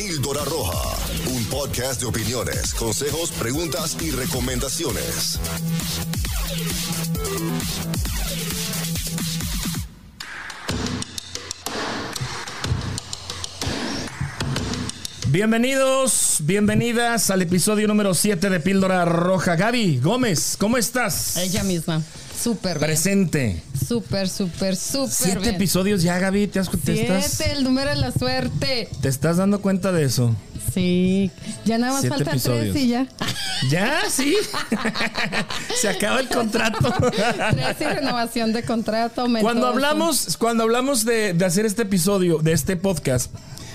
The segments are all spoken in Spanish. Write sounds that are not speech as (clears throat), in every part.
Píldora Roja, un podcast de opiniones, consejos, preguntas y recomendaciones. Bienvenidos, bienvenidas al episodio número 7 de Píldora Roja. Gaby Gómez, ¿cómo estás? Ella misma. Súper. Presente. Súper, súper, súper Siete bien. episodios ya, Gaby. ¿Te, has, Siete, el número de la suerte. ¿Te estás dando cuenta de eso? Sí. Ya nada más Siete falta episodios. tres y ya. ¿Ya? ¿Sí? (laughs) Se acaba el contrato. tres y renovación de contrato. Cuando eso. hablamos, cuando hablamos de, de hacer este episodio, de este podcast,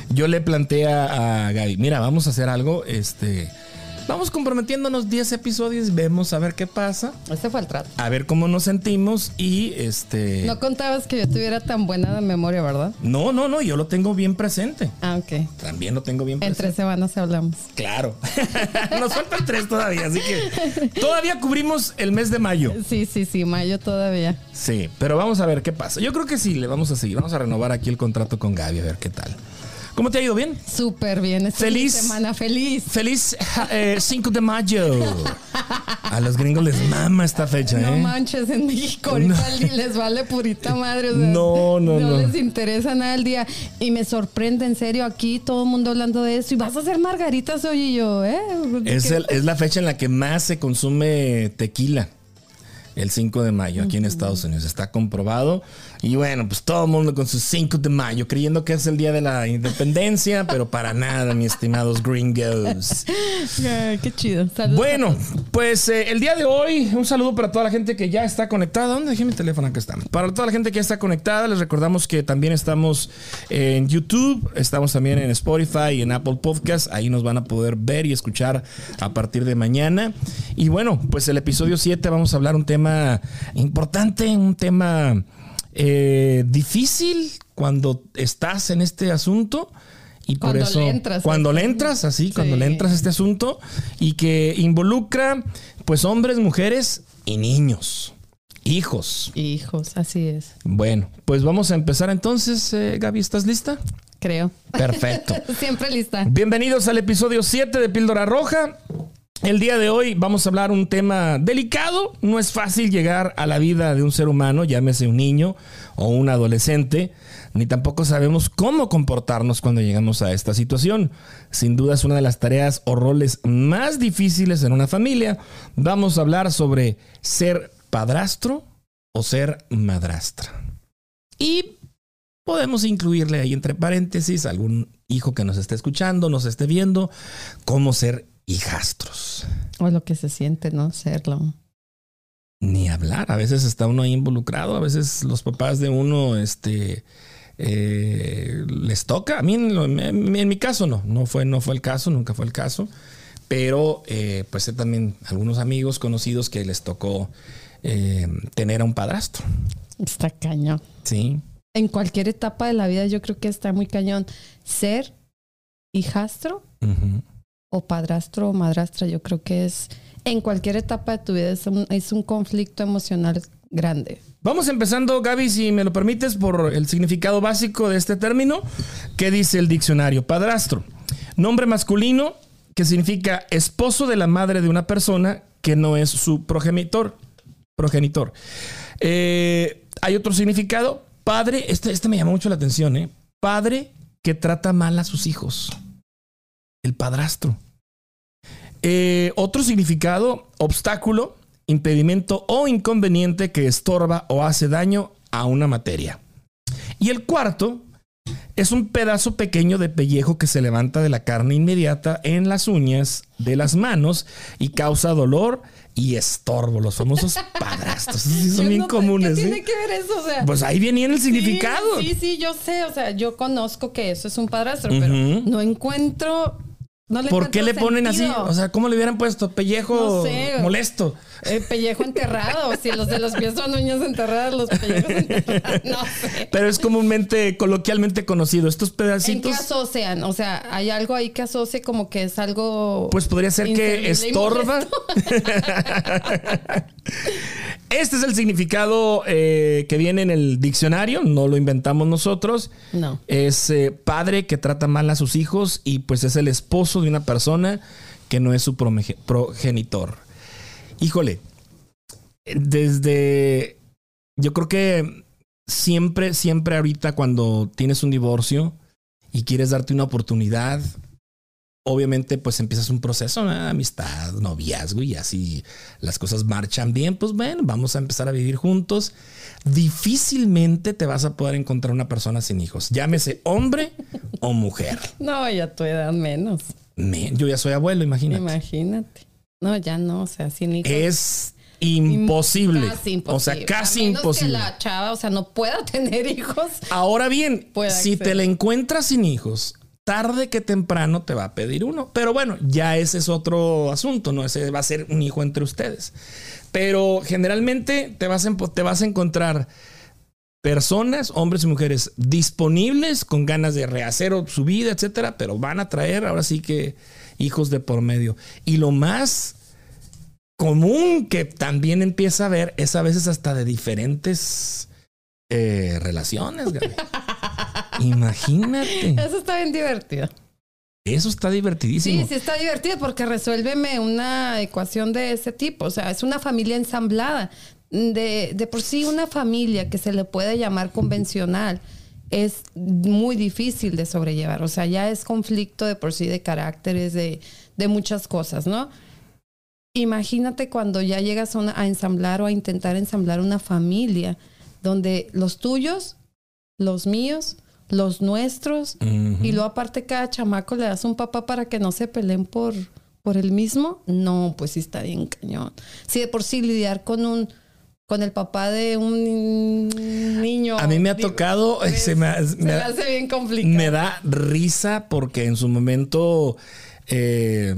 yo le planteé a, a Gaby, mira, vamos a hacer algo, este, vamos comprometiéndonos 10 episodios, vemos a ver qué pasa, Ese fue el trato. a ver cómo nos sentimos y este... No contabas que yo tuviera tan buena de memoria, ¿verdad? No, no, no, yo lo tengo bien presente. Ah, ok. También lo tengo bien En presente. tres semanas hablamos. Claro. (laughs) Nos faltan tres todavía, así que todavía cubrimos el mes de mayo. Sí, sí, sí, mayo todavía. Sí, pero vamos a ver qué pasa. Yo creo que sí, le vamos a seguir. Vamos a renovar aquí el contrato con Gaby, a ver qué tal. ¿Cómo te ha ido bien? Súper bien. Esta Feliz. semana feliz. Feliz eh, 5 de mayo. A los gringos les mama esta fecha, No ¿eh? manches, en México ahorita les vale purita madre. o sea, No, no, no. les interesa nada el día. Y me sorprende, en serio, aquí todo el mundo hablando de eso. Y vas a hacer margaritas hoy y yo, ¿eh? Es, el- es la fecha en la que más se consume tequila. El 5 de mayo aquí en Estados Unidos. Está comprobado. Y bueno, pues todo el mundo con su 5 de mayo, creyendo que es el día de la independencia, pero para nada, mis estimados gringos. (laughs) Ay, qué chido. Saludos. Bueno, pues eh, el día de hoy, un saludo para toda la gente que ya está conectada. ¿Dónde dejé mi teléfono? Acá está. Para toda la gente que ya está conectada, les recordamos que también estamos en YouTube, estamos también en Spotify y en Apple Podcast. Ahí nos van a poder ver y escuchar a partir de mañana. Y bueno, pues el episodio 7 vamos a hablar un tema importante, un tema eh, difícil cuando estás en este asunto. Y por Cuando eso, le entras, cuando le entras, así, cuando le entras a este asunto y que involucra, pues, hombres, mujeres y niños, hijos. Hijos, así es. Bueno, pues vamos a empezar entonces, eh, Gaby, ¿estás lista? Creo. Perfecto. (laughs) Siempre lista. Bienvenidos al episodio 7 de Píldora Roja. El día de hoy vamos a hablar un tema delicado. No es fácil llegar a la vida de un ser humano, llámese un niño o un adolescente, ni tampoco sabemos cómo comportarnos cuando llegamos a esta situación. Sin duda es una de las tareas o roles más difíciles en una familia. Vamos a hablar sobre ser padrastro o ser madrastra. Y podemos incluirle ahí entre paréntesis algún hijo que nos esté escuchando, nos esté viendo, cómo ser hijastros. O lo que se siente, ¿no? Serlo. Ni hablar, a veces está uno ahí involucrado, a veces los papás de uno, este, eh, les toca. A mí, en, lo- en- en mi caso, no, no fue, no fue el caso, nunca fue el caso. Pero, eh, pues también algunos amigos conocidos que les tocó eh, tener a un padrastro. Está cañón. Sí, En cualquier etapa de la vida yo creo que está muy cañón. Ser hijastro Ujú. O padrastro o madrastra, yo creo que es en cualquier etapa de tu vida es un, conflicto emocional grande. Vamos empezando, Gaby, si me lo permites, por el significado básico de este término. ¿Qué dice el diccionario? Padrastro. Nombre masculino que significa esposo de la madre de una persona que no es su progenitor. Progenitor. Eh, hay otro significado. Padre, este, este me llamó mucho la atención, ¿eh? Padre que trata mal a sus hijos. El padrastro. Eh, otro significado, obstáculo, impedimento o inconveniente que estorba o hace daño a una materia. Y el cuarto es un pedazo pequeño de pellejo que se levanta de la carne inmediata en las uñas de las manos y causa dolor y estorbo. Los famosos (laughs) padrastros. Esos sí son Yo bien no- comunes. ¿Qué ¿eh? tiene que ver eso? O sea, Pues ahí viene el significado. Sí, sí, yo sé. O sea, yo conozco que eso es un padrastro, pero no encuentro. No le ¿Por qué le ponen así? O sea, ¿cómo le hubieran puesto pellejo No sé. molesto? Eh, pellejo enterrado. si los de los pies son uñas enterradas, los pellejos enterrados. No sé. Pero es comúnmente, coloquialmente conocido. Estos ¿En qué pedacitos, asocian? O sea, hay algo ahí que asocie como que es algo. pues podría ser que estorba. (laughs) Este es el significado eh, que viene en el diccionario, no lo inventamos nosotros. No. Es eh, padre que trata mal a sus hijos y pues es el esposo de una persona que no es su progenitor. Híjole, desde... Yo creo que siempre, siempre ahorita cuando tienes un divorcio y quieres darte una oportunidad, obviamente pues empiezas un proceso, ¿no? amistad, noviazgo y así las cosas marchan bien, pues bueno, vamos a empezar a vivir juntos. Difícilmente te vas a poder encontrar una persona sin hijos, llámese hombre o mujer. (laughs) No, ya tu edad menos. Men, yo ya soy abuelo, imagínate. Imagínate. No, ya no, o sea, sin hijos. Es imposible. Casi imposible. O sea, casi A menos imposible. Que la chava, o sea, no pueda (laughs) tener hijos. Ahora bien, si te la encuentras sin hijos, tarde que temprano te va a pedir uno. Pero bueno, ya ese es otro asunto, ¿no? Ese va a ser un hijo entre ustedes. Pero generalmente te vas a, te vas a encontrar personas, hombres y mujeres, disponibles con ganas de rehacer su vida, etcétera, pero van a traer ahora sí que hijos de por medio. Y lo más común que también empieza a ver es a veces hasta de diferentes eh, relaciones. Gaby. (laughs) Imagínate. Eso está bien divertido. Eso está divertidísimo. Sí, sí está divertido porque resuélveme una ecuación de ese tipo. O sea, es una familia ensamblada. De, de por sí, una familia que se le puede llamar convencional es muy difícil de sobrellevar. O sea, ya es conflicto de por sí de caracteres, de, de muchas cosas, ¿no? Imagínate cuando ya llegas a, una- a ensamblar o a intentar ensamblar una familia donde los tuyos, los míos, los nuestros, y luego aparte cada chamaco le das un papá para que no se peleen por, por el mismo. No, pues sí está bien cañón. Si de por sí lidiar con un con el papá de un niño. A mí me ha digo, tocado, pues, se me, se me- me hace bien complicado. me da risa porque en su momento, eh,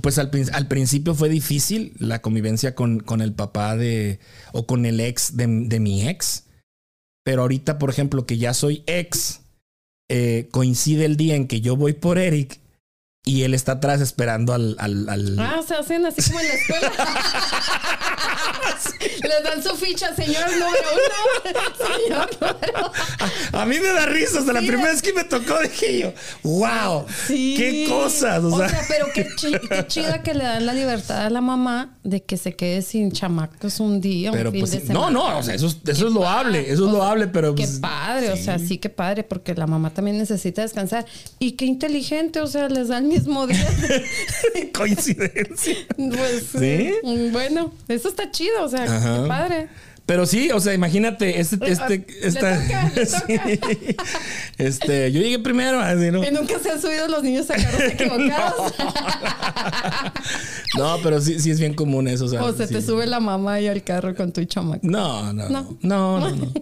pues al, al principio fue difícil la convivencia con, con el papá de, o con el ex de, de mi ex. Pero ahorita, por ejemplo, que ya soy ex, eh, coincide el día en que yo voy por Eric y él está atrás esperando al... al- al- Ah, se hacen así como en la escuela. (laughs) (laughs) Les dan su ficha, señor número uno. Señor número A mí me da risa. Hasta la Sí, primera es- vez que me tocó dije yo, wow, Sí. qué cosas. O, O sea, sea, pero qué, chi- qué (laughs) chida que le dan la libertad a la mamá de que se quede sin chamacos un día, un pero fin pues de semana. no, no, o sea, eso, es- eso Qué es loable, padre. eso es loable, pero Qué pues, padre, o sea, sí, qué padre, porque la mamá también necesita descansar. Y qué inteligente, o sea, les da el mismo día. (laughs) coincidencia. pues, ¿Sí? bueno, eso está chido, o sea, qué padre. Pero sí, o sea, imagínate, este, este, le esta- toca, le (laughs) sí. este, yo llegué primero, así, ¿no? Y nunca se han subido los niños a carros (laughs) equivocados. No, pero sí, sí es bien común eso, o sea, o se te sube la mamá y al carro con tu chamaco. No, no, No. no, no, no, no.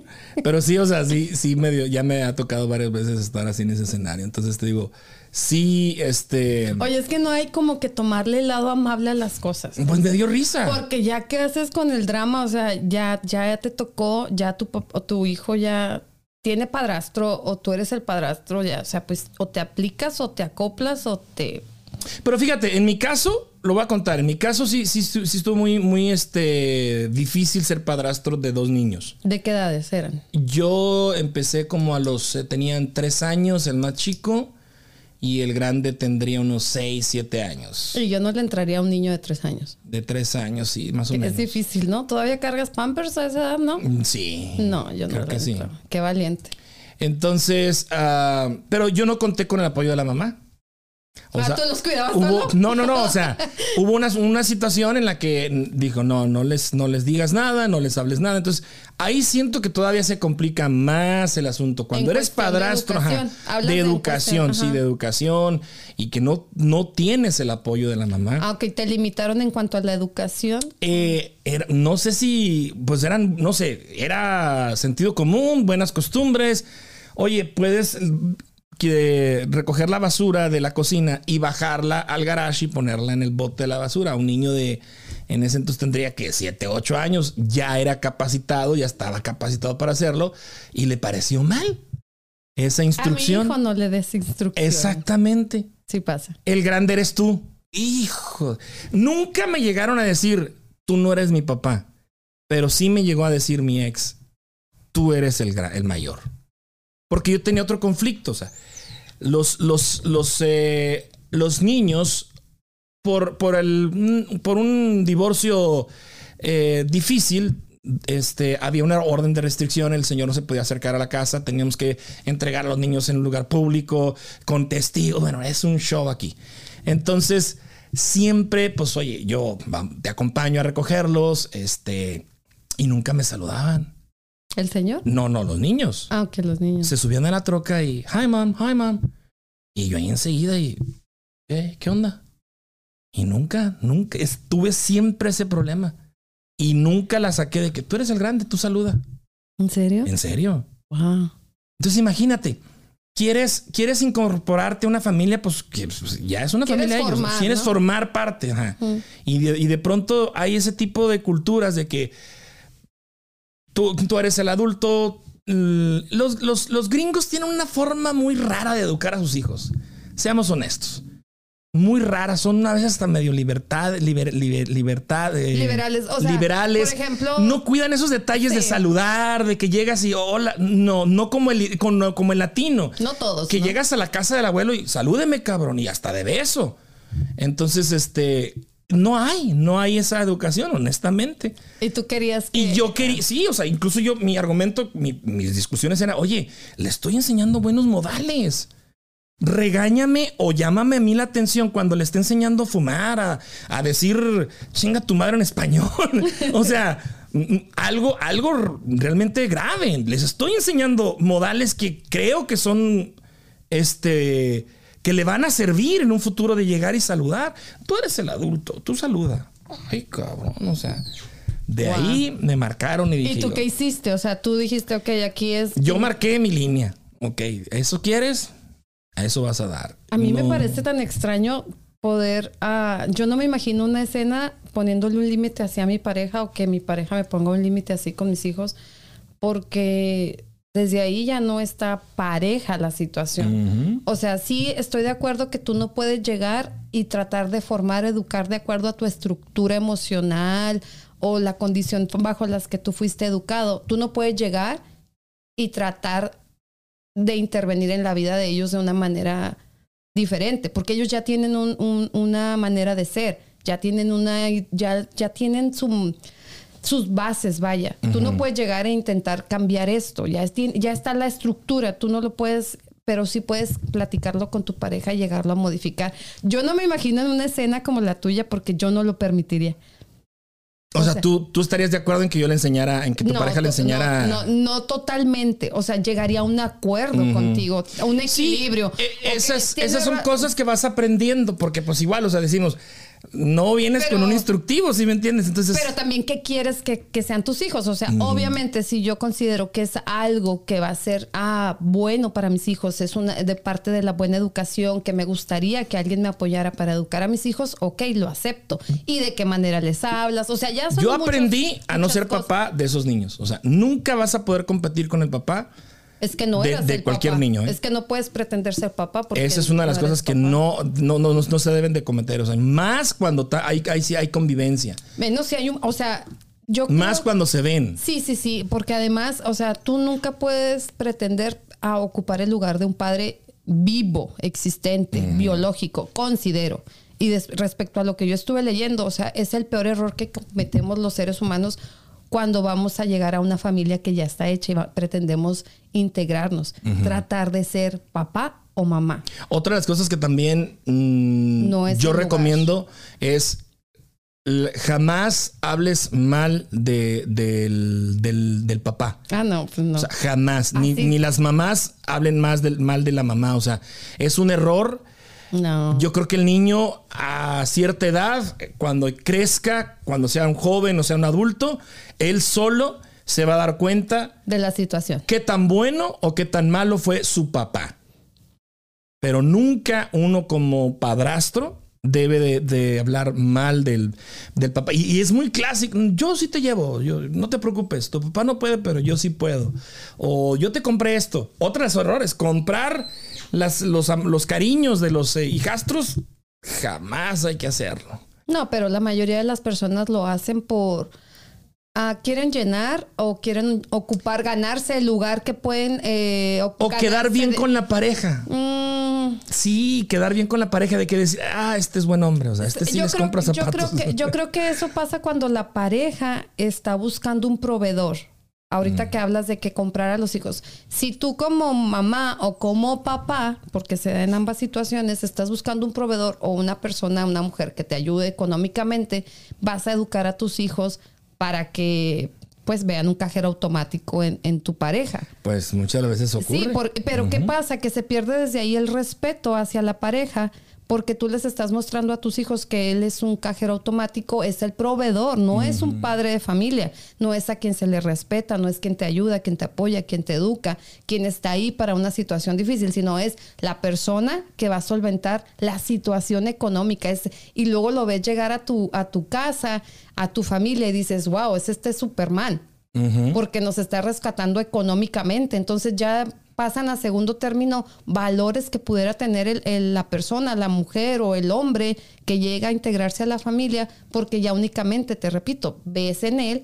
Pero sí, o sea, sí, sí medio, ya me ha tocado varias veces estar así en ese escenario. Entonces te digo, sí, este, Oye, es que no hay como que tomarle el lado amable a las cosas. pues me dio risa. Porque ya que haces con el drama, o sea, ya, ya te tocó, ya tu, o tu hijo ya tiene padrastro o tú eres el padrastro, ya, o sea, pues o te aplicas o te acoplas o te... Pero fíjate, en mi caso, lo voy a contar. En mi caso sí, sí, sí estuvo muy, muy este, difícil ser padrastro de dos niños. ¿De qué edades eran? Yo empecé como a los, eh, tenían tres años, el más chico, y el grande tendría unos seis, siete años. Y yo no le entraría a un niño de tres años. De tres años, sí, más o menos. Es difícil, ¿no? ¿Todavía cargas pampers a esa edad, no? Mm, Sí. No, yo no Creo que sí. Qué valiente. Entonces, ah, pero yo no conté con el apoyo de la mamá. Ah, tú los cuidabas hubo, no, no, no, o sea, (laughs) hubo una, una situación en la que dijo, no, no les, no les digas nada, no les hables nada. Entonces, ahí siento que todavía se complica más el asunto. Cuando En eres de padrastro, ajá, educación. De de educación, sí, de educación, y que no, no tienes el apoyo de la mamá. Ah, ok, te limitaron en cuanto a la educación. Eh, era- no sé si, pues eran, no sé, era sentido común, buenas costumbres. Oye, puedes que recoger la basura de la cocina y bajarla al garage y ponerla en el bote de la basura. Un niño de, en ese entonces tendría que 7, 8 años, ya era capacitado, ya estaba capacitado para hacerlo y le pareció mal esa A mi instrucción. hijo no le des instrucción. Exactamente. Sí pasa. El grande eres tú. Hijo, nunca me llegaron a decir, tú no eres mi papá. Pero sí me llegó a decir mi ex, tú eres el, el mayor. Porque yo tenía otro conflicto. O sea, los, los, los, eh, los niños, por, por, el, por un divorcio eh, difícil, este, había una orden de restricción, el señor no se podía acercar a la casa, teníamos que entregar a los niños en un lugar público, con testigos, bueno, es un show aquí. Entonces, siempre, pues oye, yo te acompaño a recogerlos, este, y nunca me saludaban. ¿El señor? No, no, los niños. Ah, ok, los niños. Se subían a la troca y, hi mom, hi mom. Y yo ahí enseguida y, ¿qué, ¿qué onda? Y nunca, nunca, estuve siempre ese problema. Y nunca la saqué de que tú eres el grande, tú saluda. ¿En serio? ¿En serio? Wow. Entonces imagínate, quieres, quieres incorporarte a una familia, pues que pues, ya es una familia de ellos. formar, Quieres formar parte. ajá. Mm. Y, de, y de pronto hay ese tipo de culturas de que tú, tú eres el adulto. l- Los, los, los gringos tienen una forma muy rara de educar a sus hijos. Seamos honestos. Muy rara, son a veces hasta medio libertad, liber- liber- libertad, eh, Liberales, o sea, liberales. por ejemplo- no cuidan esos detalles de saludar, de que llegas y hola, no, no como el, como el latino. No todos. Que ¿no? llegas a la casa del abuelo y salúdeme, cabrón, y hasta de beso. Entonces, este, no hay, no hay esa educación, honestamente. Y tú querías que... Y yo quería, sí, o sea, incluso yo, mi argumento, mi- mis discusiones eran, oye, le estoy enseñando buenos modales. Regáñame o llámame a mí la atención cuando le esté enseñando a fumar, a, a decir chinga tu madre en español. (laughs) o sea, mm, algo, algo realmente grave. Les estoy enseñando modales que creo que son este que le van a servir en un futuro de llegar y saludar. Tú eres el adulto, tú saluda. Ay, cabrón, o sea, de Wow. ahí me marcaron y dije, ¿Y tú qué hiciste? O sea, tú dijiste, ok, aquí es... yo marqué mi línea. Ok, ¿eso quieres? A eso vas a dar. A mí me parece tan extraño poder... ah, yo no me imagino una escena poniéndole un límite hacia mi pareja o que mi pareja me ponga un límite así con mis hijos, porque desde ahí ya no está pareja la situación. O sea, sí estoy de acuerdo que tú no puedes llegar y tratar de formar, educar de acuerdo a tu estructura emocional o la condición bajo las que tú fuiste educado. Tú no puedes llegar y tratar de intervenir en la vida de ellos de una manera diferente, porque ellos ya tienen un- un- una manera de ser, ya tienen una, ya, ya tienen su, sus bases, vaya. Tú no puedes llegar e intentar cambiar esto, ya, es- ya está la estructura, tú no lo puedes, pero sí puedes platicarlo con tu pareja y llegarlo a modificar. Yo no me imagino en una escena como la tuya porque yo no lo permitiría. O, O sea, sea- tú, tú estarías de acuerdo en que yo le enseñara, en que tu pareja le enseñara. No, no, no totalmente. O sea, llegaría a un acuerdo contigo, a un equilibrio. Ok, esas, tiene esas son cosas que vas aprendiendo, porque pues igual, o sea, decimos, no vienes Pero- con un instructivo, ¿sí me entiendes? Entonces, Pero también, ¿qué quieres que, que sean tus hijos? O sea, obviamente, si yo considero que es algo que va a ser ah, bueno para mis hijos, es una de parte de la buena educación, que me gustaría que alguien me apoyara para educar a mis hijos, ok, lo acepto. ¿Y de qué manera les hablas? O sea, ya son yo aprendí a no ser cosas. papá de esos niños. O sea, nunca vas a poder competir con el papá. Es que no de- eras de el cualquier papá. niño, ¿eh? Es que no puedes pretender ser papá porque Esa es una de las no cosas que no, no, no, no se deben de cometer. O sea, más cuando hay, hay, sí hay convivencia. Menos si hay un, o sea, yo Más creo- cuando se ven. Sí, sí, sí, porque además, o sea, tú nunca puedes pretender a ocupar el lugar de un padre vivo, existente, biológico, considero. Y respecto a lo que yo estuve leyendo, o sea, es el peor error que cometemos los seres humanos cuando vamos a llegar a una familia que ya está hecha y va- pretendemos integrarnos, tratar de ser papá o mamá. Otra de las cosas que también mm, No es yo recomiendo es jamás hables mal de, del, del- del papá. Ah, no, pues no. O sea, jamás. Ah, Ni, sí. ni las mamás hablen más del, mal de la mamá. O sea, es un error. No. Yo creo que el niño a cierta edad, cuando crezca, cuando sea un joven o sea un adulto, él solo se va a dar cuenta de la situación. qué tan bueno o qué tan malo fue su papá. Pero nunca uno como padrastro debe de, hablar mal del, del papá. Y, es muy clásico. Yo sí te llevo. Yo, no te preocupes. Tu papá no puede, pero yo sí puedo. O yo te compré esto. Otros errores. Comprar las, los, los cariños de los eh, hijastros. Jamás hay que hacerlo. No, pero la mayoría de las personas lo hacen por Ah, quieren llenar o quieren ocupar, ganarse el lugar que pueden eh, O quedar bien con la pareja. Mm, Sí, quedar bien con la pareja de que decir, ah, este es buen hombre, o sea, este sí yo, les creo, compra yo zapatos. creo que, yo creo que eso pasa cuando la pareja está buscando un proveedor. Ahorita Mm. que hablas de que comprar a los hijos. Si tú como mamá o como papá, porque se da en ambas situaciones, estás buscando un proveedor o una persona, una mujer que te ayude económicamente, vas a educar a tus hijos para que pues vean un cajero automático en, en tu pareja. Pues muchas veces ocurre. Sí, por- pero ¿qué pasa? Que se pierde desde ahí el respeto hacia la pareja porque tú les estás mostrando a tus hijos que él es un cajero automático, es el proveedor, no es un padre de familia, no es a quien se le respeta, no es quien te ayuda, quien te apoya, quien te educa, quien está ahí para una situación difícil, sino es la persona que va a solventar la situación económica. Es, y luego lo ves llegar a tu, a tu casa, a tu familia y dices, wow, es este Superman porque nos está rescatando económicamente. Entonces ya pasan a segundo término valores que pudiera tener el- el- la persona, la mujer o el hombre que llega a integrarse a la familia, porque ya únicamente, te repito, ves en él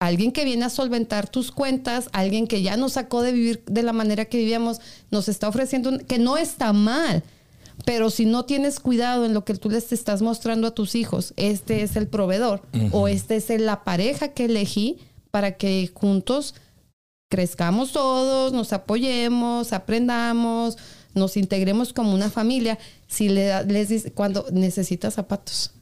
alguien que viene a solventar tus cuentas, alguien que ya nos sacó de vivir de la manera que vivíamos, nos está ofreciendo, un- que no está mal. Pero si no tienes cuidado en lo que tú les estás mostrando a tus hijos, este es el proveedor o este es la pareja que elegí para que juntos crezcamos todos, nos apoyemos, aprendamos, nos integremos como una familia. Si le les dice cuando necesitas zapatos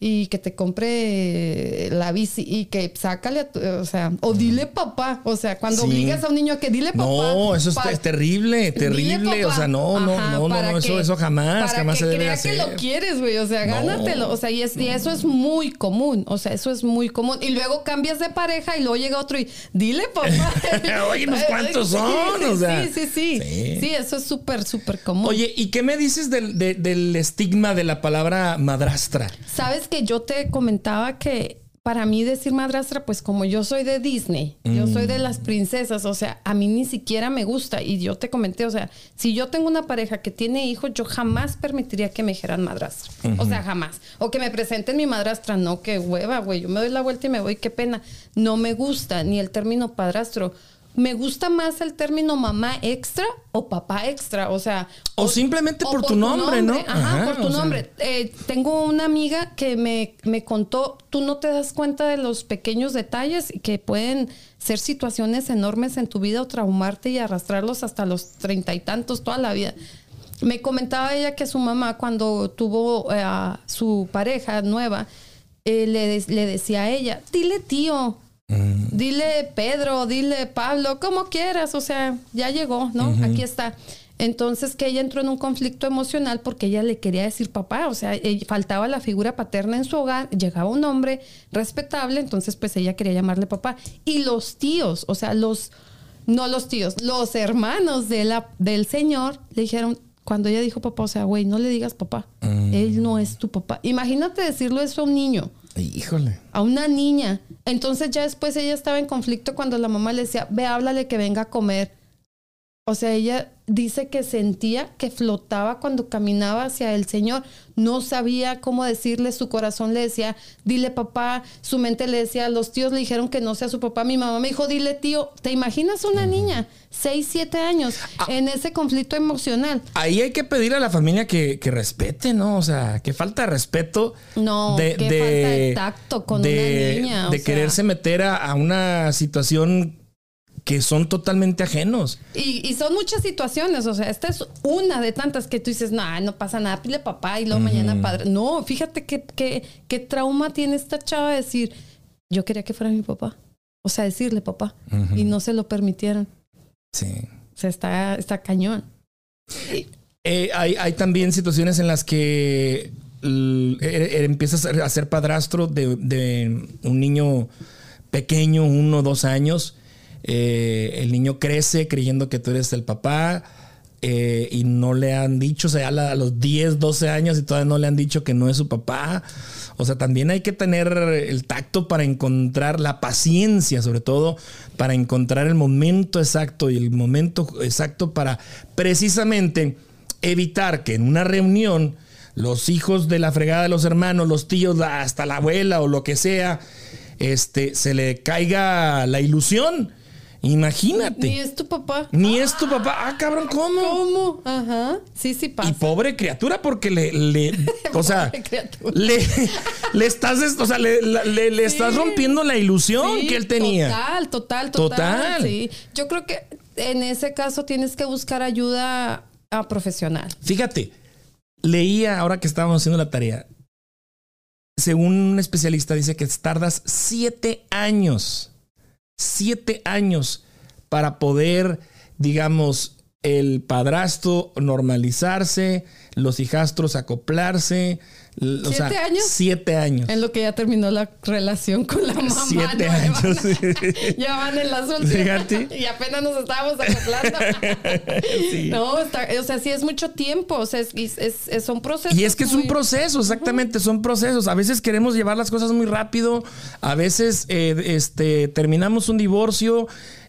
Y que te compre la bici y que sácale, a tu- o sea, o dile papá, o sea, cuando Sí. obligas a un niño a que dile papá. No, eso es, pa- es terrible, terrible. O sea, no, no, Ajá, no, no, no, eso, que- eso jamás, para jamás que se debe crea hacer. que lo quieres, güey. O sea, No. gánatelo. O sea, y, es- y eso es muy común. O sea, eso es muy común. Y luego cambias de pareja y luego llega otro y dile papá. (laughs) Oye, pues, ¿cuántos (laughs) Sí, son? O sea, sí, sí, sí. sí. Sí, eso es súper, súper común. Oye, ¿y qué me dices del, de- del estigma de la palabra madrastra? Sabes que yo te comentaba que para mí decir madrastra, pues como yo soy de Disney, yo soy de las princesas, o sea, a mí ni siquiera me gusta. Y yo te comenté, o sea, si yo tengo una pareja que tiene hijos, yo jamás permitiría que me dijeran madrastra. O sea, jamás. O que me presenten mi madrastra. No, qué hueva, güey. Yo me doy la vuelta y me voy, qué pena. No me gusta ni el término padrastro. Me gusta más el término mamá extra o papá extra, o sea... O simplemente por tu nombre, ¿no? Ajá, Ajá, por tu sea. nombre. Eh, tengo una amiga que me, me contó, tú no te das cuenta de los pequeños detalles y que pueden ser situaciones enormes en tu vida o traumarte y arrastrarlos hasta los treinta y tantos toda la vida. Me comentaba ella que su mamá cuando tuvo eh, a su pareja nueva, eh, le, le decía a ella, dile tío, dile Pedro, dile Pablo, como quieras, o sea, ya llegó, ¿no? Aquí está. Entonces que ella entró en un conflicto emocional porque ella le quería decir papá, o sea, faltaba la figura paterna en su hogar, llegaba un hombre respetable, entonces pues ella quería llamarle papá. Y los tíos, o sea, los, no los tíos, los hermanos de la, del señor le dijeron, cuando ella dijo papá, o sea, güey, no le digas papá, él no es tu papá. Imagínate decirlo eso a un niño A una niña. Entonces ya después ella estaba en conflicto cuando la mamá le decía, ve, háblale que venga a comer. O sea, ella dice que sentía que flotaba cuando caminaba hacia el Señor. No sabía cómo decirle, su corazón le decía, dile papá, su mente le decía, los tíos le dijeron que no sea su papá. Mi mamá me dijo, dile tío, ¿te imaginas una niña, seis, siete años, en ese conflicto emocional? Ahí hay que pedir a la familia que, que respete, ¿no? O sea, que falta de respeto. No, qué falta de tacto con una niña, o de sea. quererse meter a, a una situación que son totalmente ajenos. Y, y son muchas situaciones, o sea, esta es una de tantas que tú dices, no, no pasa nada, pile papá y luego mañana padre. No, fíjate qué, qué, qué trauma tiene esta chava de decir, yo quería que fuera mi papá. O sea, decirle papá. Y no se lo permitieron. Sí. O sea, está, está cañón. Eh, hay, hay también situaciones en las que l- e- e- empiezas a ser padrastro de, de un niño pequeño, uno o dos años. Eh, el niño crece creyendo que tú eres el papá eh, y no le han dicho, o sea, a, los 10, 12 años y todavía no le han dicho que no es su papá. O sea, también hay que tener el tacto para encontrar la paciencia, sobre todo para encontrar el momento exacto y el momento exacto para precisamente evitar que en una reunión los hijos de la fregada de los hermanos, los tíos, hasta la abuela o lo que sea, este, se le caiga la ilusión. Imagínate. Ni es tu papá. Ni es tu papá. Ah, cabrón, ¿cómo? ¿Cómo? Ajá. Sí, sí pasa. Y pobre criatura, porque le, le (laughs) o sea, le, le estás, o sea, le, le- le estás rompiendo la ilusión Sí, que él tenía. Total, total, total. Total. Sí. Yo creo que en ese caso tienes que buscar ayuda a profesional. Fíjate, leía ahora que estábamos haciendo la tarea. Según un especialista, dice que tardas siete años, siete años para poder, digamos, el padrastro normalizarse, los hijastros acoplarse. O sea, ¿Siete años? Siete años. En lo que ya terminó la relación con la mamá. Siete años. (laughs) Ya van en las últimas. (laughs) Y apenas nos estábamos acoplando. (laughs) Sí. No, está- o sea, sí es mucho tiempo. O sea, es, es- es- son procesos. Y es que es un proceso, exactamente, son procesos. A veces queremos llevar las cosas muy rápido, a veces eh, este, terminamos un divorcio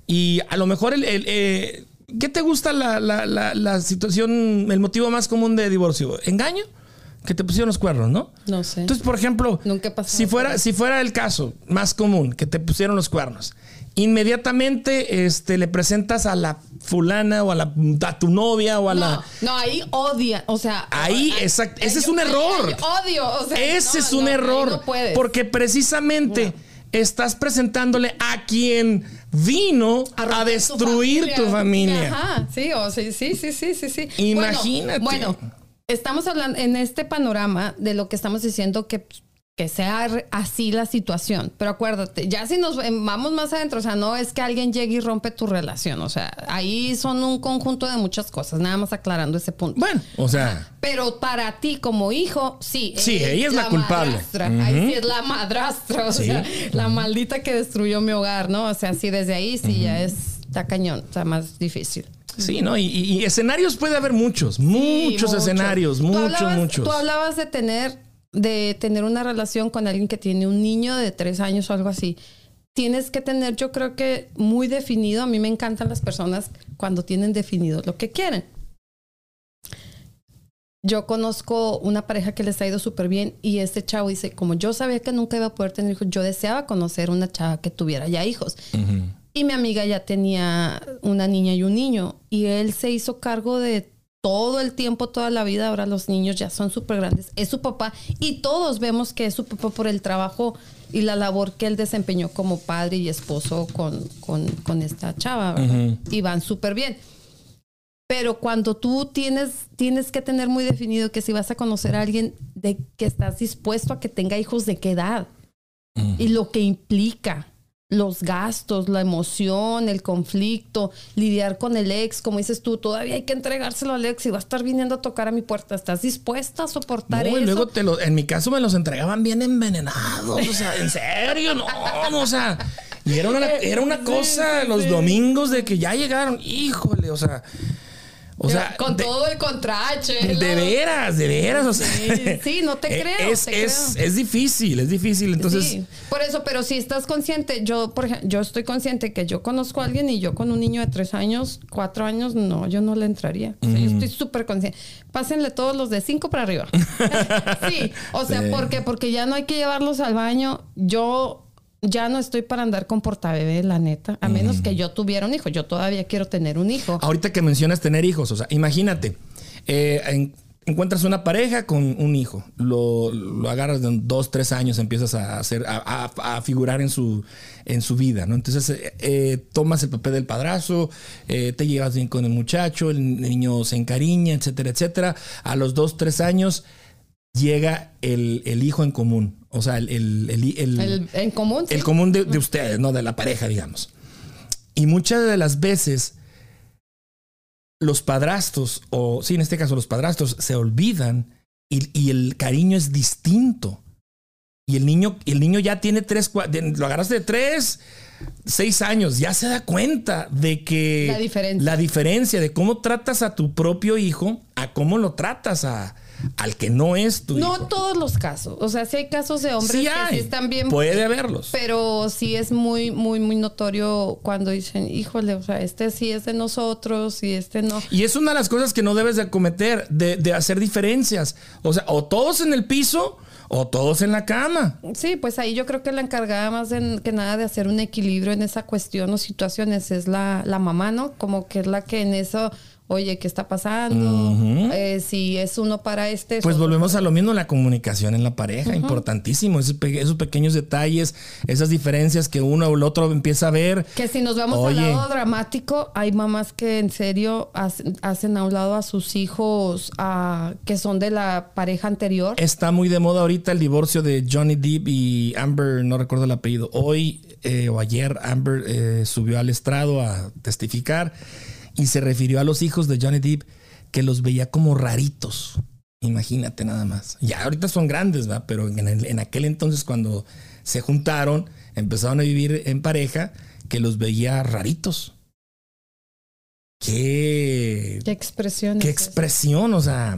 y a lo mejor el... el, eh, ¿Qué te gusta la, la- la- la situación, el motivo más común de divorcio? ¿Engaño? Que te pusieron los cuernos, ¿no? No sé. Entonces, por ejemplo, Nunca si fuera, si fuera el caso más común, que te pusieron los cuernos, inmediatamente este, le presentas a la fulana o a, la, a tu novia o a no, la... no, ahí odia. O sea. Ahí, exacto. Ese es un error. odio. O sea, Ese no, es un no, error. porque precisamente estás presentándole a quien vino a, destruir tu familia. Ajá, sí, o sí, sí, sí, sí, sí, sí. Imagínate. Bueno, bueno, estamos hablando en este panorama de lo que estamos diciendo que, que sea así la situación. Pero acuérdate, ya si nos vamos más adentro, o sea, no es que alguien llegue y rompe tu relación. O sea, ahí son un conjunto de muchas cosas, nada más aclarando ese punto. Bueno, o sea, Pero para ti como hijo, sí. Sí, ella es la culpable. madrastra. Ahí sí es la madrastra, o Sí. sea, la maldita que destruyó mi hogar, ¿no? O sea, sí, desde ahí sí ya es, está cañón, está más difícil. Sí, ¿no? Y, y- y escenarios puede haber muchos, muchos escenarios, muchos, hablabas- muchos. Tú hablabas de tener, de tener una relación con alguien que tiene un niño de tres años o algo así. Tienes que tener, yo creo que muy definido. A mí me encantan las personas cuando tienen definido lo que quieren. Yo conozco una pareja que les ha ido súper bien y este chavo dice, como yo sabía que nunca iba a poder tener hijos, yo deseaba conocer una chava que tuviera ya hijos. Y mi amiga ya tenía una niña y un niño. Y él se hizo cargo de todo el tiempo, toda la vida. Ahora los niños ya son súper grandes. Es su papá. Y todos vemos que es su papá por el trabajo y la labor que él desempeñó como padre y esposo con, con, con esta chava. Y van súper bien. Pero cuando tú tienes, tienes que tener muy definido que si vas a conocer a alguien de que estás dispuesto a que tenga hijos de qué edad y lo que implica los gastos, la emoción, el conflicto, lidiar con el ex, como dices tú, todavía hay que entregárselo al ex y va a estar viniendo a tocar a mi puerta. ¿Estás dispuesta a soportar No, eso? y luego te lo, en mi caso me los entregaban bien envenenados. O sea, en serio, no, o sea. Y era una, (laughs) era una cosa sí, los domingos de que ya llegaron. Híjole, o sea. O sea, con de, todo el contrache. de veras, de veras. O sea, Sí, sí, no te (laughs) eh, creo, Es, te es, creo. es difícil, es difícil. Entonces, Sí, por eso, pero si estás consciente, yo, por ejemplo, yo estoy consciente que yo conozco a alguien y yo con un niño de tres años, cuatro años, no, yo no le entraría. O sea, yo estoy súper consciente. Pásenle todos los de cinco para arriba. (laughs) sí, o sea, Sí. ¿por qué? Porque ya no hay que llevarlos al baño. Yo ya no estoy para andar con portabebé, la neta, a menos que yo tuviera un hijo. Yo todavía quiero tener un hijo. ahorita que mencionas tener hijos, o sea, imagínate, eh, en- encuentras una pareja con un hijo, lo, lo agarras de dos, tres años, empiezas a hacer, a, a- a figurar en su, en su vida, ¿no? Entonces eh, eh, tomas el papel del padrazo, eh, te llevas bien con el muchacho, el niño se encariña, etcétera, etcétera. A los dos, tres años llega el, el hijo en común, o sea, el, el- el- en común, sí. el común de, de ustedes, no de la pareja, digamos. Y muchas de las veces los padrastros, o sí, en este caso los padrastros, se olvidan y, y el cariño es distinto. Y el niño, el niño ya tiene tres, lo agarraste de tres, seis años, ya se da cuenta de que La diferencia. la diferencia de cómo tratas a tu propio hijo a cómo lo tratas a, al que no es tu No hijo. todos los casos. O sea, sí hay casos de hombres Sí que sí están bien puede haberlos. Pero sí es muy, muy, muy notorio cuando dicen, híjole, o sea, este sí es de nosotros y este no. Y es una de las cosas que no debes de cometer, de, de hacer diferencias. O sea, o todos en el piso o todos en la cama. Sí, pues ahí yo creo que la encargada más de- que nada de hacer un equilibrio en esa cuestión o situaciones es la, la mamá, ¿no? Como que es la que en eso, oye, ¿qué está pasando? Eh, si es uno para este... es Pues otro volvemos a lo mismo, la comunicación en la pareja, importantísimo. Esos, pe- esos pequeños detalles, esas diferencias que uno o el otro empieza a ver. Que si nos vamos Oye. al lado dramático, hay mamás que en serio hacen, hacen a un lado a sus hijos que son de la pareja anterior. Está muy de moda ahorita el divorcio de Johnny Depp y Amber, no recuerdo el apellido. Hoy eh, o ayer Amber eh, subió al estrado a testificar y se refirió a los hijos de Johnny Depp que los veía como raritos. Imagínate nada más. Ya ahorita son grandes, ¿va? Pero en, el- en aquel entonces cuando se juntaron, empezaron a vivir en pareja, que los veía raritos. Qué, ¿Qué expresiones? qué expresión, o sea,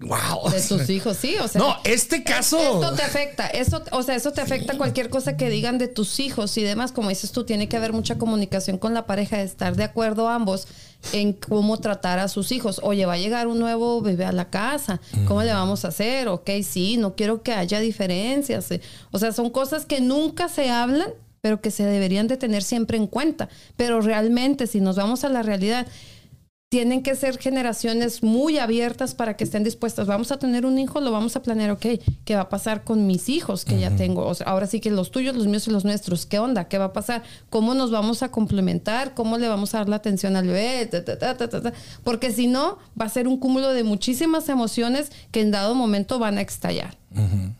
wow. De tus hijos, sí, o sea. No, este caso. Esto te afecta, eso, o sea, eso te afecta cualquier cosa que digan de tus hijos y demás. Como dices tú, tiene que haber mucha comunicación con la pareja, de estar de acuerdo ambos en cómo tratar a sus hijos. Oye, va a llegar un nuevo bebé a la casa, ¿cómo le vamos a hacer? Ok, sí, no quiero que haya diferencias. eh. O sea, son cosas que nunca se hablan, pero que se deberían de tener siempre en cuenta. Pero realmente, si nos vamos a la realidad, tienen que ser generaciones muy abiertas para que estén dispuestas. Vamos a tener un hijo, lo vamos a planear, ok, ¿qué va a pasar con mis hijos que ya tengo? O sea, ahora sí que los tuyos, los míos y los nuestros, ¿qué onda? ¿Qué va a pasar? ¿Cómo nos vamos a complementar? ¿Cómo le vamos a dar la atención al bebé? Ta, ta, ta. Porque si no, va a ser un cúmulo de muchísimas emociones que en dado momento van a estallar.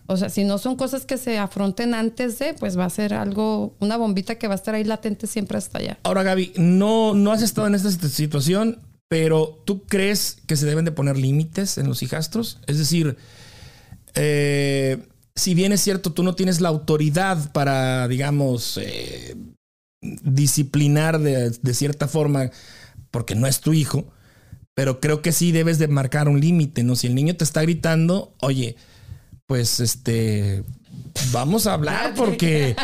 O sea, si no son cosas que se afronten antes de, pues va a ser algo, una bombita que va a estar ahí latente siempre hasta allá. Ahora, Gaby, no, no has estado en esta sit- situación, pero ¿tú crees que se deben de poner límites en los hijastros? Es decir, eh, si bien es cierto, tú no tienes la autoridad para, digamos, eh, disciplinar de, de cierta forma, porque no es tu hijo, pero creo que sí debes de marcar un límite, ¿no? Si el niño te está gritando, oye, pues este, vamos a hablar porque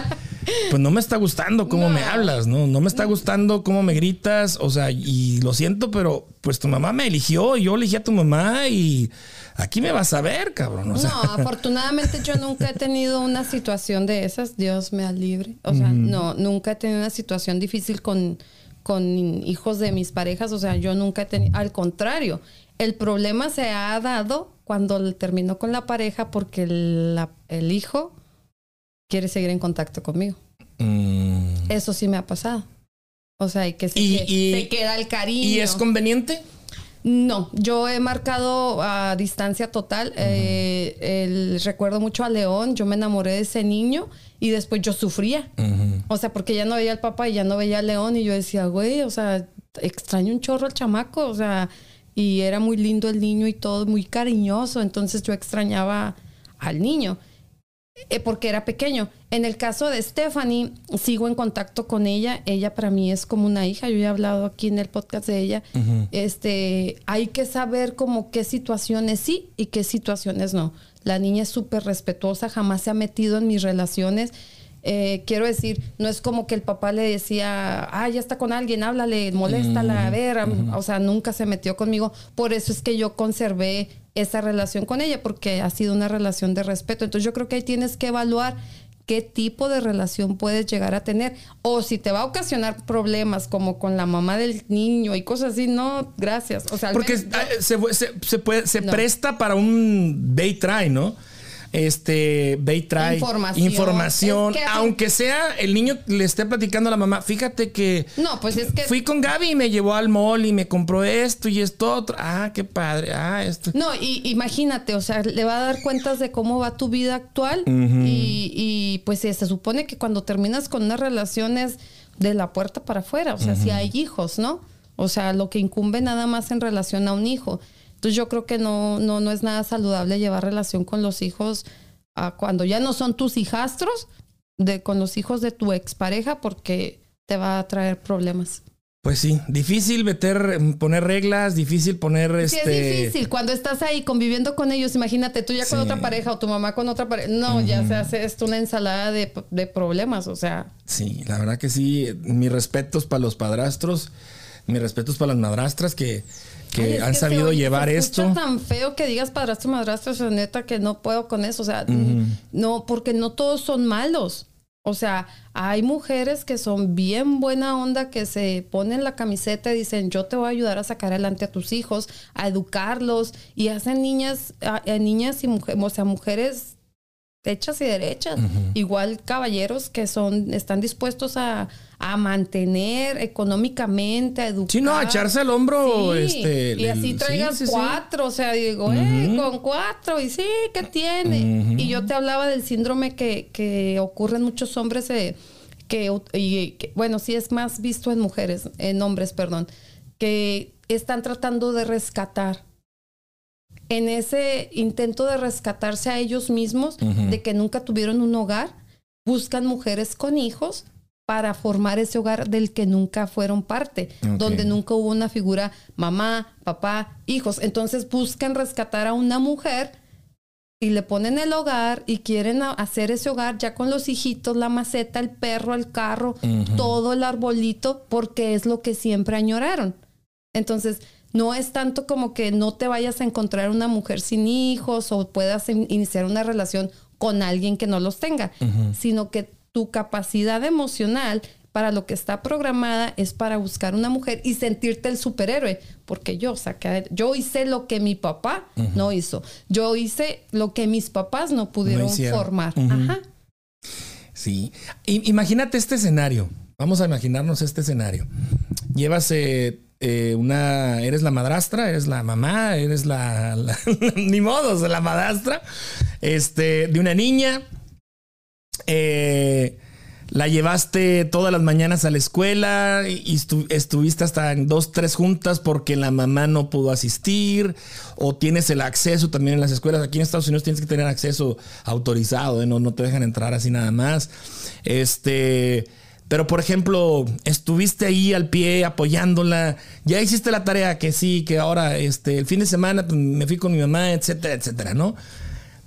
pues no me está gustando cómo me hablas, ¿no? No me está gustando cómo me gritas, o sea, y lo siento, pero pues tu mamá me eligió, yo elegí a tu mamá y aquí me vas a ver, cabrón. O sea, No, (laughs) afortunadamente yo nunca he tenido una situación de esas, Dios me libre. O sea, no, nunca he tenido una situación difícil con, con hijos de mis parejas, o sea, yo nunca he tenido, al contrario, el problema se ha dado cuando terminó con la pareja porque el, la- el hijo quiere seguir en contacto conmigo. mm, Eso sí me ha pasado. O sea, y que se, Y- que- y- se queda el cariño. ¿Y es conveniente? No, yo he marcado a distancia total. Eh, el- recuerdo mucho a León, yo me enamoré de ese niño y después yo sufría. O sea, porque ya no veía al papá y ya no veía a León y yo decía, güey, o sea, extraño un chorro al chamaco, o sea, y era muy lindo el niño y todo, muy cariñoso, entonces yo extrañaba al niño eh, porque era pequeño. En el caso de Stephanie, sigo en contacto con ella. Ella para mí es como una hija. Yo ya he hablado aquí en el podcast de ella. Este, hay que saber como qué situaciones sí y qué situaciones no. La niña es súper respetuosa, jamás se ha metido en mis relaciones. Eh, quiero decir, no es como que el papá le decía, ah, ya está con alguien, háblale, moléstala, a ver, am- o sea, nunca se metió conmigo. Por eso es que yo conservé esa relación con ella, porque ha sido una relación de respeto. Entonces yo creo que ahí tienes que evaluar qué tipo de relación puedes llegar a tener. O si te va a ocasionar problemas como con la mamá del niño y cosas así, no, gracias. O sea, Porque menos ah, se, se- se puede, se No. presta para un day try, ¿no? Este, day try. Información. Información. Es que así- aunque sea el niño le esté platicando a la mamá, fíjate que No, pues es que... fui con Gaby y me llevó al mall y me compró esto y esto otro. Ah, qué padre. Ah, esto. No, y imagínate, o sea, le va a dar cuentas de cómo va tu vida actual y, y, pues se supone que cuando terminas con unas relaciones de la puerta para afuera, o sea, si hay hijos, ¿no? O sea, lo que incumbe nada más en relación a un hijo. Entonces yo creo que no, no, no es nada saludable llevar relación con los hijos a cuando ya no son tus hijastros, de, con los hijos de tu expareja, porque te va a traer problemas. Pues sí, difícil meter, poner reglas, difícil poner Sí, este. es difícil. Cuando estás ahí conviviendo con ellos, imagínate tú ya con Sí. otra pareja o tu mamá con otra pareja. No, ya se hace esto una ensalada de, de problemas. O sea, Sí, la verdad que sí. Mis respetos para los padrastros. Mis respetos para las madrastras que, que Ay, han sabido llevar se esto. tan feo que digas padrastro, madrastro, o sea, neta que no puedo con eso. O sea, no, porque no todos son malos. O sea, hay mujeres que son bien buena onda, que se ponen la camiseta y dicen, yo te voy a ayudar a sacar adelante a tus hijos, a educarlos, y hacen niñas, a, a niñas y mujeres, o sea, mujeres hechas y derechas. Igual caballeros que son, están dispuestos a, a mantener económicamente, a educar. Sí, no, a echarse al hombro, Sí, este. y así el- traigas sí, sí, sí. cuatro, o sea, digo, eh, con cuatro, y sí, ¿qué tiene? Y yo te hablaba del síndrome que, que ocurre en muchos hombres, eh, que, y, que, bueno, sí es más visto en mujeres, en hombres, perdón, que están tratando de rescatar. En ese intento de rescatarse a ellos mismos, de que nunca tuvieron un hogar, buscan mujeres con hijos para formar ese hogar del que nunca fueron parte, donde nunca hubo una figura mamá, papá, hijos. Entonces buscan rescatar a una mujer y le ponen el hogar y quieren hacer ese hogar ya con los hijitos, la maceta, el perro, el carro, todo el arbolito, porque es lo que siempre añoraron. Entonces, no es tanto como que no te vayas a encontrar una mujer sin hijos o puedas in- iniciar una relación con alguien que no los tenga, sino que tu capacidad emocional para lo que está programada es para buscar una mujer y sentirte el superhéroe, porque yo saqué, yo hice lo que mi papá no hizo, yo hice lo que mis papás no pudieron formar. Ajá. Sí. I- imagínate este escenario. Vamos a imaginarnos este escenario. Llevas eh, eh, una. Eres la madrastra, eres la mamá, eres la. (laughs) ni modo, la madrastra. Este, de una niña. Eh, la llevaste todas las mañanas a la escuela y y estu- estuviste hasta en dos, tres juntas porque la mamá no pudo asistir o tienes el acceso también en las escuelas. Aquí en Estados Unidos tienes que tener acceso autorizado, ¿eh? no, no te dejan entrar así nada más. Este, pero por ejemplo, estuviste ahí al pie apoyándola, ya hiciste la tarea que sí, que ahora este, el fin de semana pues, me fui con mi mamá, etcétera, etcétera, ¿no?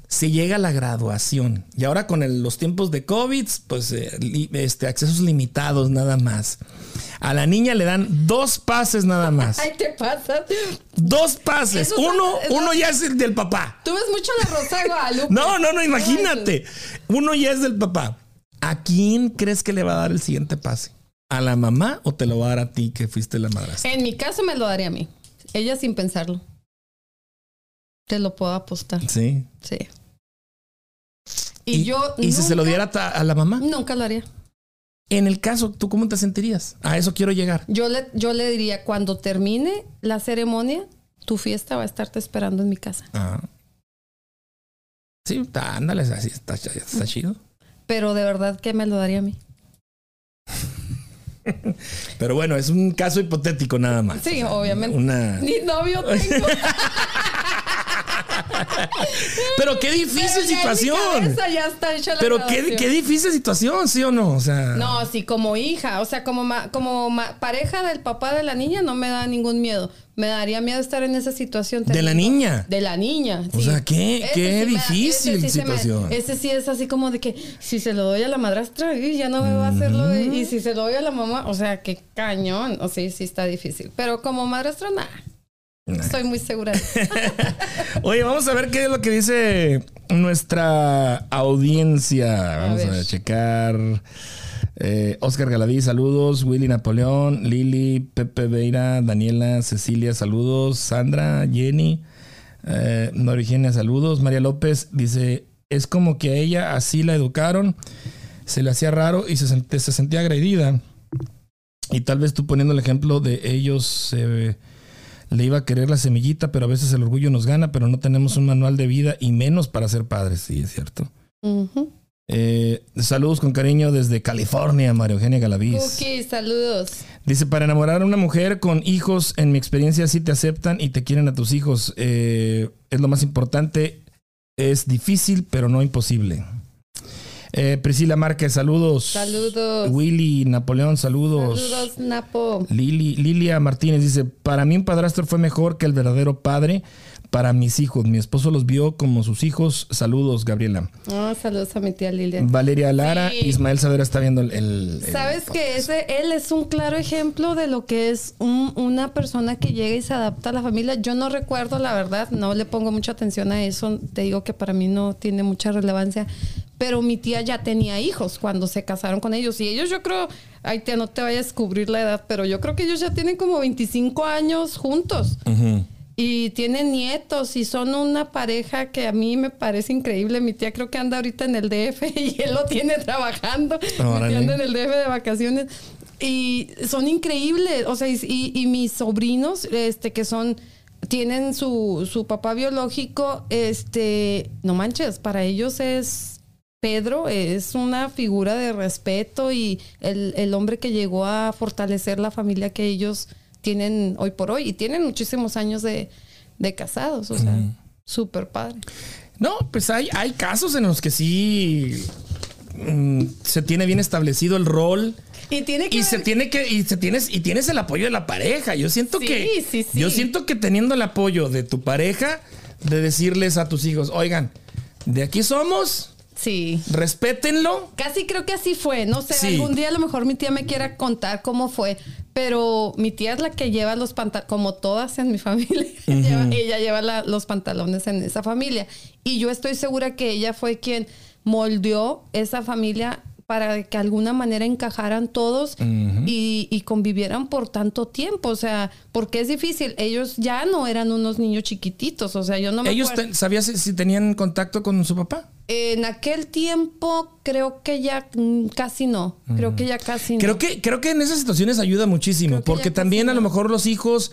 se llega a la graduación y ahora con el- los tiempos de COVID, pues eh, este, accesos limitados nada más. A la niña le dan dos pases nada más. Ay, te pasas. Dos pases. Eso Uno, uno ya es el del papá. Tú ves mucho la Rosa de Guadalupe. (laughs) No, no, no, imagínate. Uno ya es del papá. ¿A quién crees que le va a dar el siguiente pase? ¿A la mamá o te lo va a dar a ti que fuiste la madrastra? En mi caso me lo daría a mí. Ella sin pensarlo. Te lo puedo apostar. Sí. Sí. Y, yo. ¿Y si se lo diera ta- a la mamá? Nunca lo haría. En el caso, ¿tú cómo te sentirías? A eso quiero llegar. Yo le, yo le diría, cuando termine la ceremonia, tu fiesta va a estarte esperando en mi casa. Ah. Sí, ándale, así está, está chido. Pero de verdad que me lo daría a mí. Pero bueno, es un caso hipotético nada más. Sí, obviamente. Una... Ni novio tengo. (laughs) Pero qué difícil Pero ya en mi situación. cabeza ya está hecha la Pero qué, qué difícil situación, ¿sí o no? O sea, No, sí, como hija, o sea, como, ma- como ma- pareja del papá de la niña no me da ningún miedo. Me daría miedo estar en esa situación. de la niña. De la niña. O sí. sea, qué- Ese qué da- difícil ese sí me- situación. ese sí es así como de que si se lo doy a la madrastra, ya no me va a hacerlo. y si se lo doy a la mamá, o sea, qué cañón. O sea, sí está difícil. Pero como madrastra, nada. Estoy muy segura. (laughs) Oye, vamos a ver qué es lo que dice nuestra audiencia. Vamos a, ver. checar. Eh, Oscar Galaví, saludos. Willy Napoleón, Lili, Pepe Veira, Daniela, Cecilia, saludos. Sandra, Jenny, eh, Norigenia, saludos. María López dice: Es como que a ella así la educaron, se le hacía raro y se, sent- se sentía agredida. Y tal vez tú poniendo el ejemplo de ellos, eh, le iba a querer la semillita, pero a veces el orgullo nos gana, pero no tenemos un manual de vida y menos para ser padres, sí, es cierto. Eh, saludos con cariño desde California, María Eugenia Galaviz. Cookie, saludos. Dice, para enamorar a una mujer con hijos, en mi experiencia sí te aceptan y te quieren a tus hijos. Eh, es lo más importante. Es difícil, pero no imposible. Eh, Priscila Márquez, saludos. Saludos. Willy Napoleón, saludos. Saludos, Napo. Lili, Lilia Martínez dice, para mí un padrastro fue mejor que el verdadero padre para mis hijos. Mi esposo los vio como sus hijos. Saludos, Gabriela. Oh, saludos a mi tía Lilian. Valeria Lara, Sí. Ismael Savera está viendo el... el- el- Sabes que ese, él es un claro ejemplo de lo que es un- una persona que llega y se adapta a la familia. Yo no recuerdo, la verdad, no le pongo mucha atención a eso. Te digo que para mí no tiene mucha relevancia. Pero mi tía ya tenía hijos cuando se casaron con ellos. Y ellos, yo creo, ay, tía, no te vayas a descubrir la edad, pero yo creo que ellos ya tienen como 25 años juntos. Y tienen nietos y son una pareja que a mí me parece increíble. Mi tía creo que anda ahorita en el DF (laughs) y él lo tiene trabajando. Mi Órale. tía anda en el DF de vacaciones. Y son increíbles. O sea, y- y mis sobrinos, este, que son, tienen su, su papá biológico, este, no manches, para ellos es Pedro, es una figura de respeto y el, el hombre que llegó a fortalecer la familia que ellos tienen hoy por hoy. Y tienen muchísimos años de, de casados. O sea, súper padre. No, pues hay, hay casos en los que sí mm, se tiene bien establecido el rol. Y tiene que Y se tiene que, y se tienes, y tienes el apoyo de la pareja. Yo siento Sí, que, sí, sí. yo siento que teniendo el apoyo de tu pareja, de decirles a tus hijos, oigan, de aquí somos, Sí. respétenlo. Casi creo que así fue. No sé, Sí. algún día a lo mejor mi tía me quiera contar cómo fue. Pero mi tía es la que lleva los pantalones, como todas en mi (laughs) familia. lleva- ella lleva la- los pantalones en esa familia. Y yo estoy segura que ella fue quien moldeó esa familia para que de alguna manera encajaran todos y, y convivieran por tanto tiempo. O sea, porque es difícil. Ellos ya no eran unos niños chiquititos. O sea, yo no me Ellos acuerdo. te- sabías si, si tenían contacto con su papá. En aquel tiempo creo que ya mm, casi no. Creo que ya casi no. Creo que, creo que en esas situaciones ayuda muchísimo, porque también a lo no. mejor los hijos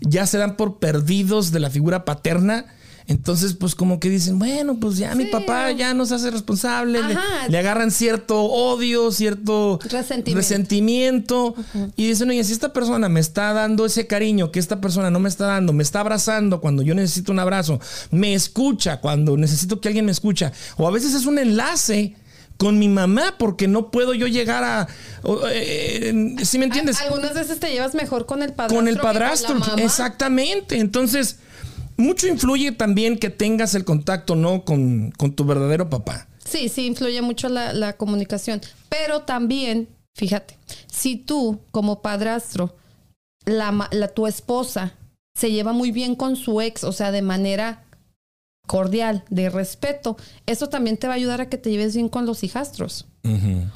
ya se dan por perdidos de la figura paterna. Entonces, pues como que dicen, bueno, pues ya mi papá ya nos hace responsable, le, agarran cierto odio, cierto Resentimiento. resentimiento, y dicen, oye, si esta persona me está dando ese cariño que esta persona no me está dando, me está abrazando cuando yo necesito un abrazo, me escucha cuando necesito que alguien me escucha, o a veces es un enlace con mi mamá porque no puedo yo llegar a... o, eh, ¿Sí me entiendes? Al- Algunas veces te llevas mejor con el padrastro. con el que con la padrastro. mamá. Exactamente. Entonces, mucho influye también que tengas el contacto, ¿no? Con, con tu verdadero papá. Sí, sí, influye mucho la, la comunicación. Pero también, fíjate, si tú como padrastro, la, la- tu esposa se lleva muy bien con su ex, o sea, de manera cordial, de respeto, eso también te va a ayudar a que te lleves bien con los hijastros.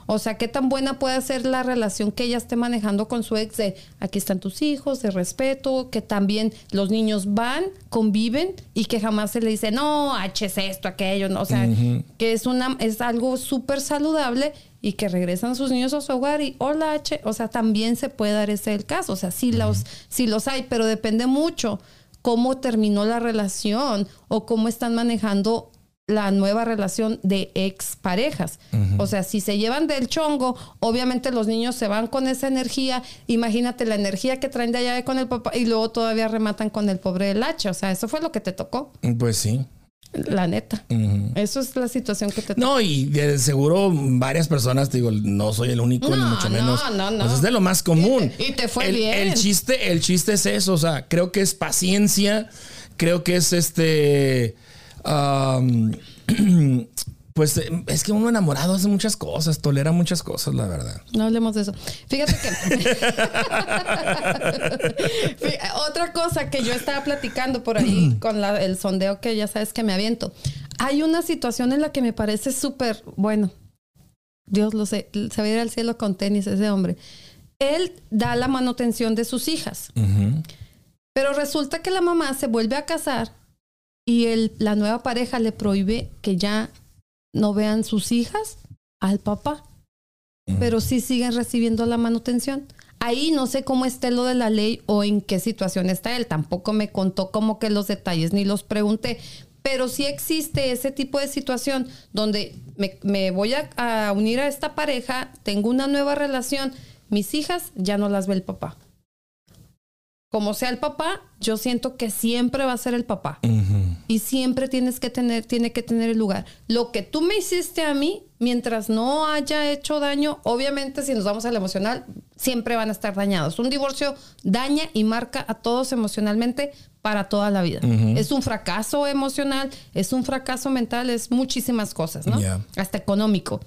O sea, qué tan buena puede ser la relación que ella esté manejando con su ex de aquí están tus hijos, de respeto, que también los niños van, conviven y que jamás se le dice, no, H es esto, aquello, no. o sea, que es una, es algo súper saludable y que regresan sus niños a su hogar y hola H, o sea, también se puede dar ese el caso, o sea, sí los, sí los hay, pero depende mucho cómo terminó la relación o cómo están manejando la nueva relación de ex parejas. O sea, si se llevan del chongo, obviamente los niños se van con esa energía. Imagínate la energía que traen de allá con el papá y luego todavía rematan con el pobre del H. O sea, eso fue lo que te tocó, Pues sí. La neta. Eso es la situación que te. No, y de seguro varias personas, te digo, no soy el único, ni No, mucho no, menos. no, no. Pues es de lo más común. Y te- y te fue el, bien. El chiste, el chiste es eso. O sea, creo que es paciencia. Creo que es este. (clears throat) pues eh, es que uno enamorado hace muchas cosas, tolera muchas cosas, la verdad. No hablemos de eso. Fíjate que. (laughs) Otra cosa que yo estaba platicando por ahí (clears throat) con la- el sondeo que ya sabes que me aviento. Hay una situación en la que me parece súper bueno. Dios lo sé, se va a ir al cielo con tenis ese hombre. Él da la manutención de sus hijas, pero resulta que la mamá se vuelve a casar y el, la nueva pareja le prohíbe que ya no vean sus hijas al papá pero sí siguen recibiendo la manutención. Ahí no sé cómo esté lo de la ley o en qué situación está él. Tampoco me contó como que los detalles ni los pregunté. Pero sí existe ese tipo de situación donde me, me voy a, a unir a esta pareja, tengo una nueva relación, mis hijas ya no las ve el papá. Como sea el papá, yo siento que siempre va a ser el papá y siempre tienes que tener, tiene que tener el lugar. Lo que tú me hiciste a mí, mientras no haya hecho daño, obviamente si nos vamos al emocional, siempre van a estar dañados. Un divorcio daña y marca a todos emocionalmente para toda la vida. Es un fracaso emocional, es un fracaso mental, es muchísimas cosas, ¿no? Ya. Hasta económico.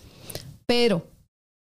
Pero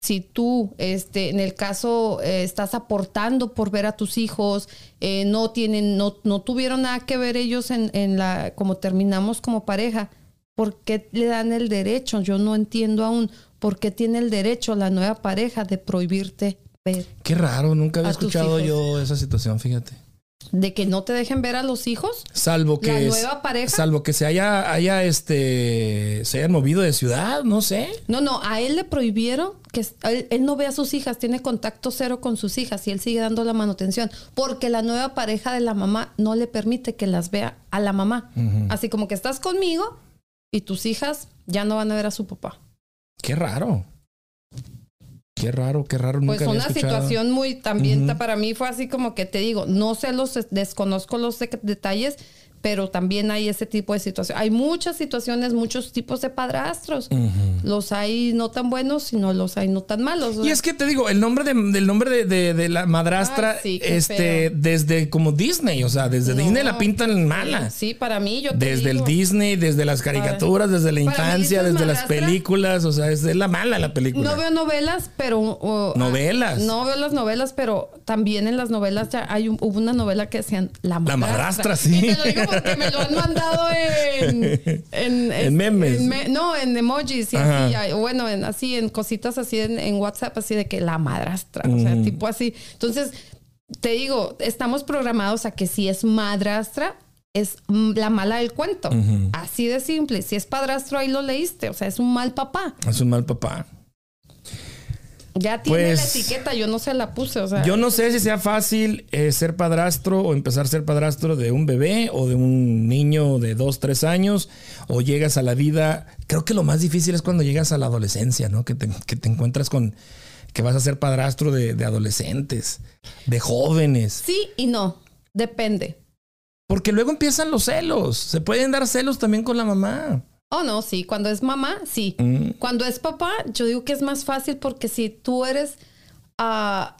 si tú, este, en el caso, eh, estás aportando por ver a tus hijos, eh, no tienen, no, no tuvieron nada que ver ellos en, en la, como terminamos como pareja, ¿por qué le dan el derecho? Yo no entiendo aún por qué tiene el derecho la nueva pareja de prohibirte ver, Qué raro, nunca había escuchado yo esa situación, fíjate. De que no te dejen ver a los hijos. Salvo que La es- nueva pareja. salvo que se haya haya este se hayan movido de ciudad, no sé. No, no, a él le prohibieron que él no ve a sus hijas, tiene contacto cero con sus hijas y él sigue dando la manutención porque la nueva pareja de la mamá no le permite que las vea a la mamá. Así como que estás conmigo y tus hijas ya no van a ver a su papá. Qué raro. Qué raro, qué raro. Pues Nunca había una escuchado. situación muy también para mí fue así como que te digo, no sé los desconozco los de- detalles, pero también hay ese tipo de situación. Hay muchas situaciones, muchos tipos de padrastros. Los hay no tan buenos, sino los hay no tan malos. Y es que te digo, el nombre de, del nombre de, de- de la madrastra, Ay, sí, qué este, feo. desde como Disney, o sea, desde No. Disney la pintan mala. Sí, para mí yo te Desde el Disney, desde las caricaturas, desde la infancia, desde las madrastra. películas, o sea, es la mala la película. No veo novelas, pero... ¿Novelas? ah, no veo las novelas, pero también en las novelas ya hay un- hubo una novela que decían La La Madrastra. Madrastra, sí. Y te lo digo porque me lo han mandado en... En, (laughs) En memes. en me- no, en emojis y así. Bueno, en, así, en cositas así en, WhatsApp, así de que La Madrastra. O sea, Mm. tipo así. Entonces, te digo, estamos programados a que si es madrastra... Es la mala del cuento. Así de simple. Si es padrastro, ahí lo leíste. O sea, es un mal papá. Es un mal papá. Ya tiene la Pues, etiqueta, yo no se la puse, o sea. Yo no sé si sea fácil eh, ser padrastro o empezar a ser padrastro de un bebé o de un niño de dos, tres años o llegas a la vida. Creo que lo más difícil es cuando llegas a la adolescencia, ¿no? Que te, que te encuentras con que vas a ser padrastro de, de adolescentes, de jóvenes. Sí y no, depende. Porque luego empiezan los celos. Se pueden dar celos también con la mamá. Oh, no, sí, cuando es mamá, sí. Mm. Cuando es papá, yo digo que es más fácil porque si tú eres... ah,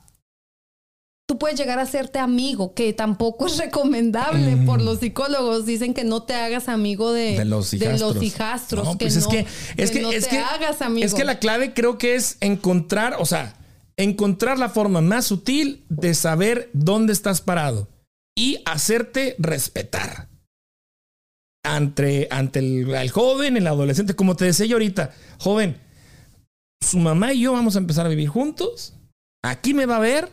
tú puedes llegar a hacerte amigo, que tampoco es recomendable Mm. por los psicólogos. Dicen que no te hagas amigo de, De los hijastros. los hijastros, No, que pues es no, que, es que, no es te que, hagas amigo. es que la clave creo que es encontrar, o sea, encontrar la forma más sutil de saber dónde estás parado y hacerte respetar ante, ante el, el joven, el adolescente. Como te decía yo ahorita, joven, su mamá y yo vamos a empezar a vivir juntos. Aquí me va a ver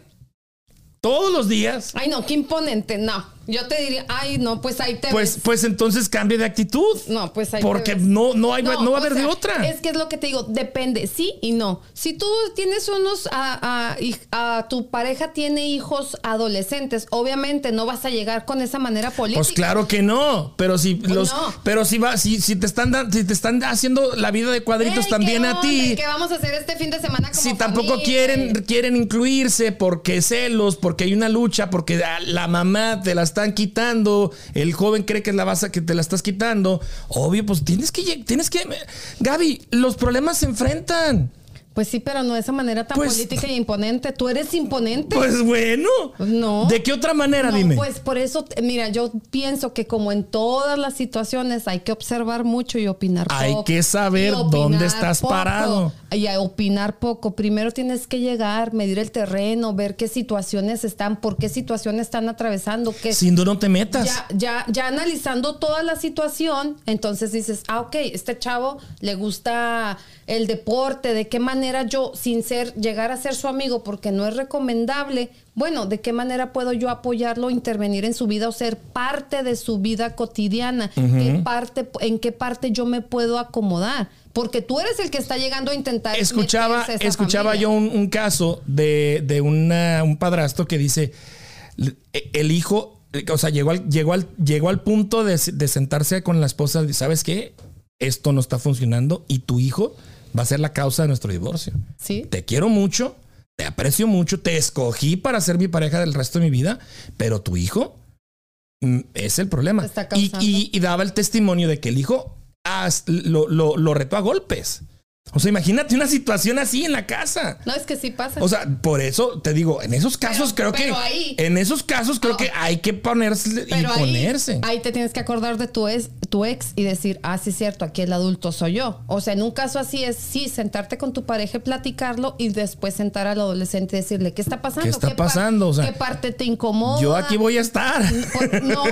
todos los días. Ay, no, qué imponente, no. Yo te diría, ay, no, pues ahí te Pues, ves. pues entonces cambie de actitud. No, pues ahí te Porque ves. no, no, hay, no, va a haber de otra. Es que es lo que te digo, depende, sí y no. Si tú tienes unos, a, a- tu pareja tiene hijos adolescentes, obviamente no vas a llegar con esa manera política. Pues claro que no, pero si Pues los, no. pero si va, si, si te están dan- si te están haciendo la vida de cuadritos Ey, también ¿qué a ti, ¿Qué vamos a hacer este fin de semana como si tampoco familia? quieren quieren incluirse porque celos, porque hay una lucha, porque la mamá te la están quitando, el joven cree que la vas a que te la estás quitando, obvio, pues tienes que tienes que Gaby, los problemas se enfrentan. Pues sí, pero no de esa manera tan Pues- política y imponente. Tú eres imponente. Pues bueno. No. ¿De qué otra manera, No, dime? Pues por eso, mira, yo pienso que como en todas las situaciones hay que observar mucho y opinar poco. Hay que saber dónde estás parado. Y a opinar poco. Primero tienes que llegar, medir el terreno, ver qué situaciones están, por qué situaciones están atravesando, qué, si no, no te metas. ya, ya, ya analizando toda la situación, entonces dices, ah, ok, este chavo le gusta el deporte, de qué manera yo, sin ser, llegar a ser su amigo, porque no es recomendable, bueno, de qué manera puedo yo apoyarlo, intervenir en su vida o ser parte de su vida cotidiana, ¿Qué parte, en qué parte yo me puedo acomodar. Porque tú eres el que está llegando a intentar. escuchaba, meterse a esa escuchaba familia. yo un, un caso de, de una- un padrastro que dice, "Le- el hijo, o sea, llegó al, llegó al, llegó al punto de, de sentarse con la esposa y ¿sabes qué? Esto no está funcionando y tu hijo va a ser la causa de nuestro divorcio. Sí. Te quiero mucho, te aprecio mucho, te escogí para ser mi pareja del resto de mi vida, pero tu hijo mm, es el problema. Está Y, causando. y- y daba el testimonio de que el hijo as- lo, lo- lo retó a golpes. O sea, imagínate una situación así en la casa. No, es que sí pasa. O sea, por eso te digo, en esos casos Pero- creo pero que ahí- en esos casos creo No. que hay que ponerse y Pero ponerse. ahí te tienes que acordar de tu ex, tu ex y decir, ah, sí es cierto, aquí el adulto soy yo. O sea, en un caso así es, sí, sentarte con tu pareja y platicarlo y después sentar al adolescente y decirle, ¿qué está pasando? ¿Qué está pasando? O sea, ¿Qué parte te incomoda? Yo aquí voy a estar. Por- no,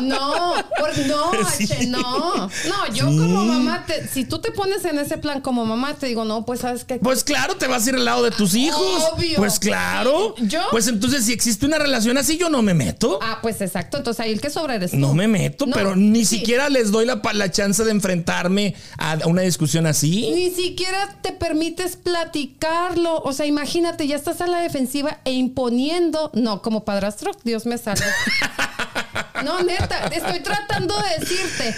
no, por- no, (laughs) Sí. H, no. No, yo Sí. como mamá, te- si tú te pones en ese plan como mamá, te digo, no, pues sabes que Pues claro, te vas a ir al lado de tus hijos. Obvio. Pues claro. Yo- Pues entonces, si existe una relación así, yo no me meto. Ah, pues exacto. Entonces ahí el que sobra eres tú. No me meto, No, pero ni sí. siquiera les doy la, la chance de enfrentarme a una discusión así. Ni siquiera te permites platicarlo. O sea, imagínate, ya estás a la defensiva e imponiendo. No, como padrastro, Dios me salve. (laughs) No, neta, estoy tratando de decirte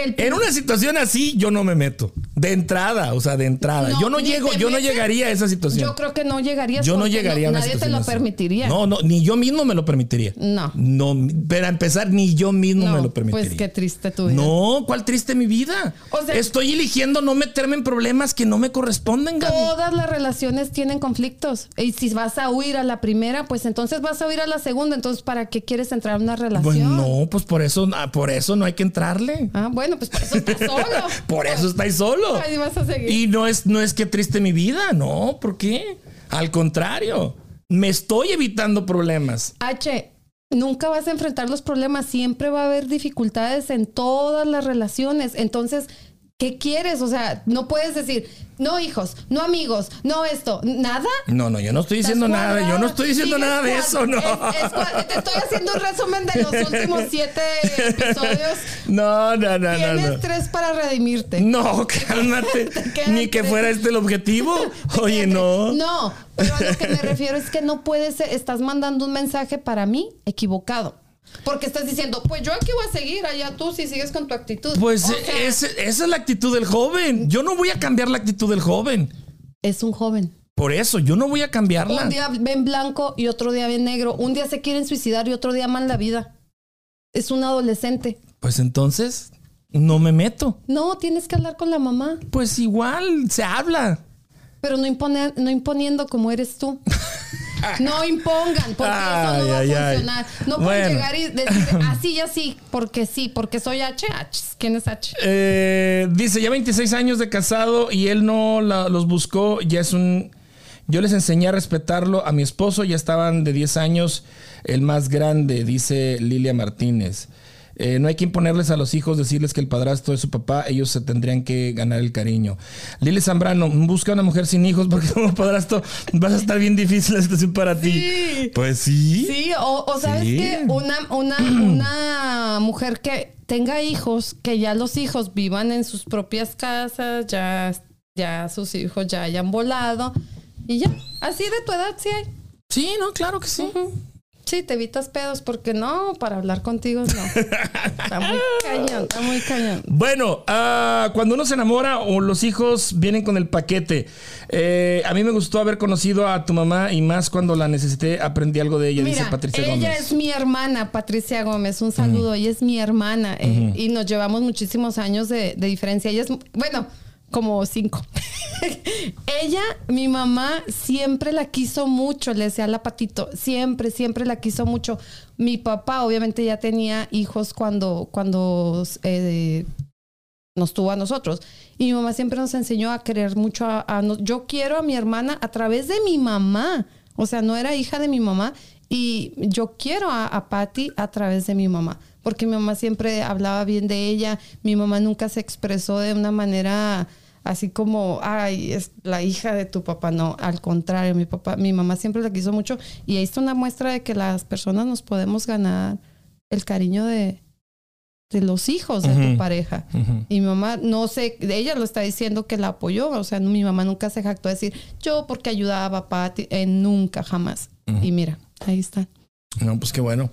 el En una situación así, yo no me meto. De entrada, o sea, de entrada. No, yo no llego, yo no llegaría a esa situación. Yo creo que no llegarías. Yo no llegaría a una Nadie te lo así. permitiría. No, no, ni yo mismo me lo permitiría. No. No, para empezar, ni yo mismo No, me lo permitiría. Pues qué triste tu vida. No, ¿cuál triste mi vida? O sea- Estoy eligiendo no meterme en problemas que no me corresponden, Gaby. Todas las relaciones tienen conflictos. Y si vas a huir a la primera, pues entonces vas a huir a la segunda. Entonces, ¿para qué quieres entrar en una relación? Pues no, pues por eso, ah, por eso no hay que entrarle. Ah, bueno, pues por eso estás (laughs) solo. Por eso estáis solo. Ahí vas a seguir. Y no es, no es que triste mi vida, no, ¿por qué? Al contrario, me estoy evitando problemas. H, nunca vas a enfrentar los problemas, siempre va a haber dificultades en todas las relaciones. Entonces, ¿qué quieres? O sea, no puedes decir, no hijos, no amigos, no esto, nada. No, no, yo no estoy diciendo nada, yo no estoy diciendo nada de eso, no. es- es cua- te estoy haciendo un resumen de los últimos siete episodios. No, no, no, no, Tienes no. tres para redimirte. No, cálmate. (laughs) Ni que tres. fuera este el objetivo. (laughs) Oye, no. No, pero a lo que me refiero es que no puedes, estás mandando un mensaje para mí equivocado. Porque estás diciendo, pues yo aquí voy a seguir, allá tú si sigues con tu actitud. Pues O sea, ese- esa es la actitud del joven. Yo no voy a cambiar la actitud del joven. es un joven. Por eso, yo no voy a cambiarla. Un día ven blanco y otro día ven negro. Un día se quieren suicidar y otro día aman la vida. Es un adolescente. Pues entonces, no me meto. No, tienes que hablar con la mamá, Pues igual, se habla. pero no, impone- no imponiendo como eres tú. (laughs) No impongan, porque eso no va Ay, ay, a ay. funcionar. No Bueno. pueden llegar y decir (laughs) así y así, porque sí, porque soy H. H. ¿Quién es H? Eh, dice, ya 26 años de casado y él no la- los buscó, ya es un... Yo les enseñé a respetarlo a mi esposo, ya estaban de 10 años, el más grande, dice Lilia Martínez. Eh, no hay que imponerles a los hijos, decirles que el padrastro es su papá, ellos se tendrían que ganar el cariño. Lilia Zambrano, busca una mujer sin hijos porque como padrastro vas a estar bien difícil la situación para ti. Pues sí. Sí, o, o sabes Sí. que una, una, (clears throat) una mujer que tenga hijos, que ya los hijos vivan en sus propias casas, ya, ya sus hijos ya hayan volado y ya, así de tu edad sí hay. Sí, no, claro que sí. Sí, te evitas pedos porque no, para hablar contigo no. (laughs) Está muy cañón, está muy cañón. Bueno, ah, cuando uno se enamora o los hijos vienen con el paquete. Eh, a mí me gustó haber conocido a tu mamá y más cuando la necesité aprendí algo de ella, dice Mira, Patricia ella Gómez. es mi hermana, Patricia Gómez. Un saludo. Ella es mi hermana eh, y nos llevamos muchísimos años de, de diferencia. Ella es, bueno, como cinco. (laughs) ella, mi mamá, siempre la quiso mucho, le decía la patito, siempre, siempre la quiso mucho. Mi papá, obviamente, ya tenía hijos cuando, cuando eh, nos tuvo a nosotros. Y mi mamá siempre nos enseñó a querer mucho a, a Yo quiero a mi hermana a través de mi mamá. O sea, no era hija de mi mamá. Y yo quiero a, a Patty a través de mi mamá. Porque mi mamá siempre hablaba bien de ella. Mi mamá nunca se expresó de una manera así como, ay, es la hija de tu papá. No, al contrario, mi papá, mi mamá siempre la quiso mucho. Y ahí está una muestra de que las personas nos podemos ganar el cariño de, de los hijos de tu pareja. Y mi mamá, no sé, ella lo está diciendo que la apoyó. O sea, mi mamá nunca se jactó de decir, yo porque ayudaba a Pati, eh, nunca, jamás. Y mira, ahí está. No, pues qué bueno.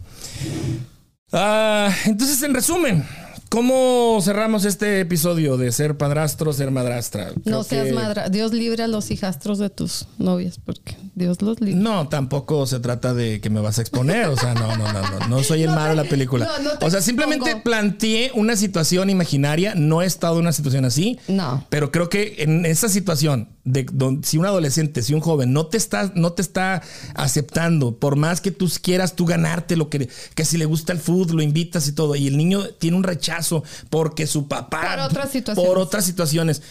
Ah, entonces, en resumen, ¿Cómo cerramos este episodio de ser padrastro, ser madrastra? Creo No seas que- madra. Dios libre a los hijastros de tus novias, porque Dios los libre. No, tampoco se trata de que me vas a exponer. O sea, no, no, no, no. No soy el No malo de la película. no, no o sea, simplemente planteé una situación imaginaria. No he estado en una situación así. No. Pero creo que en esa situación de don- si un adolescente, si un joven no te está, no te está aceptando, por más que tú quieras tú ganarte lo que, que si le gusta el fútbol, lo invitas y todo, y el niño tiene un rechazo porque su papá. Por otras situaciones. Por otras situaciones.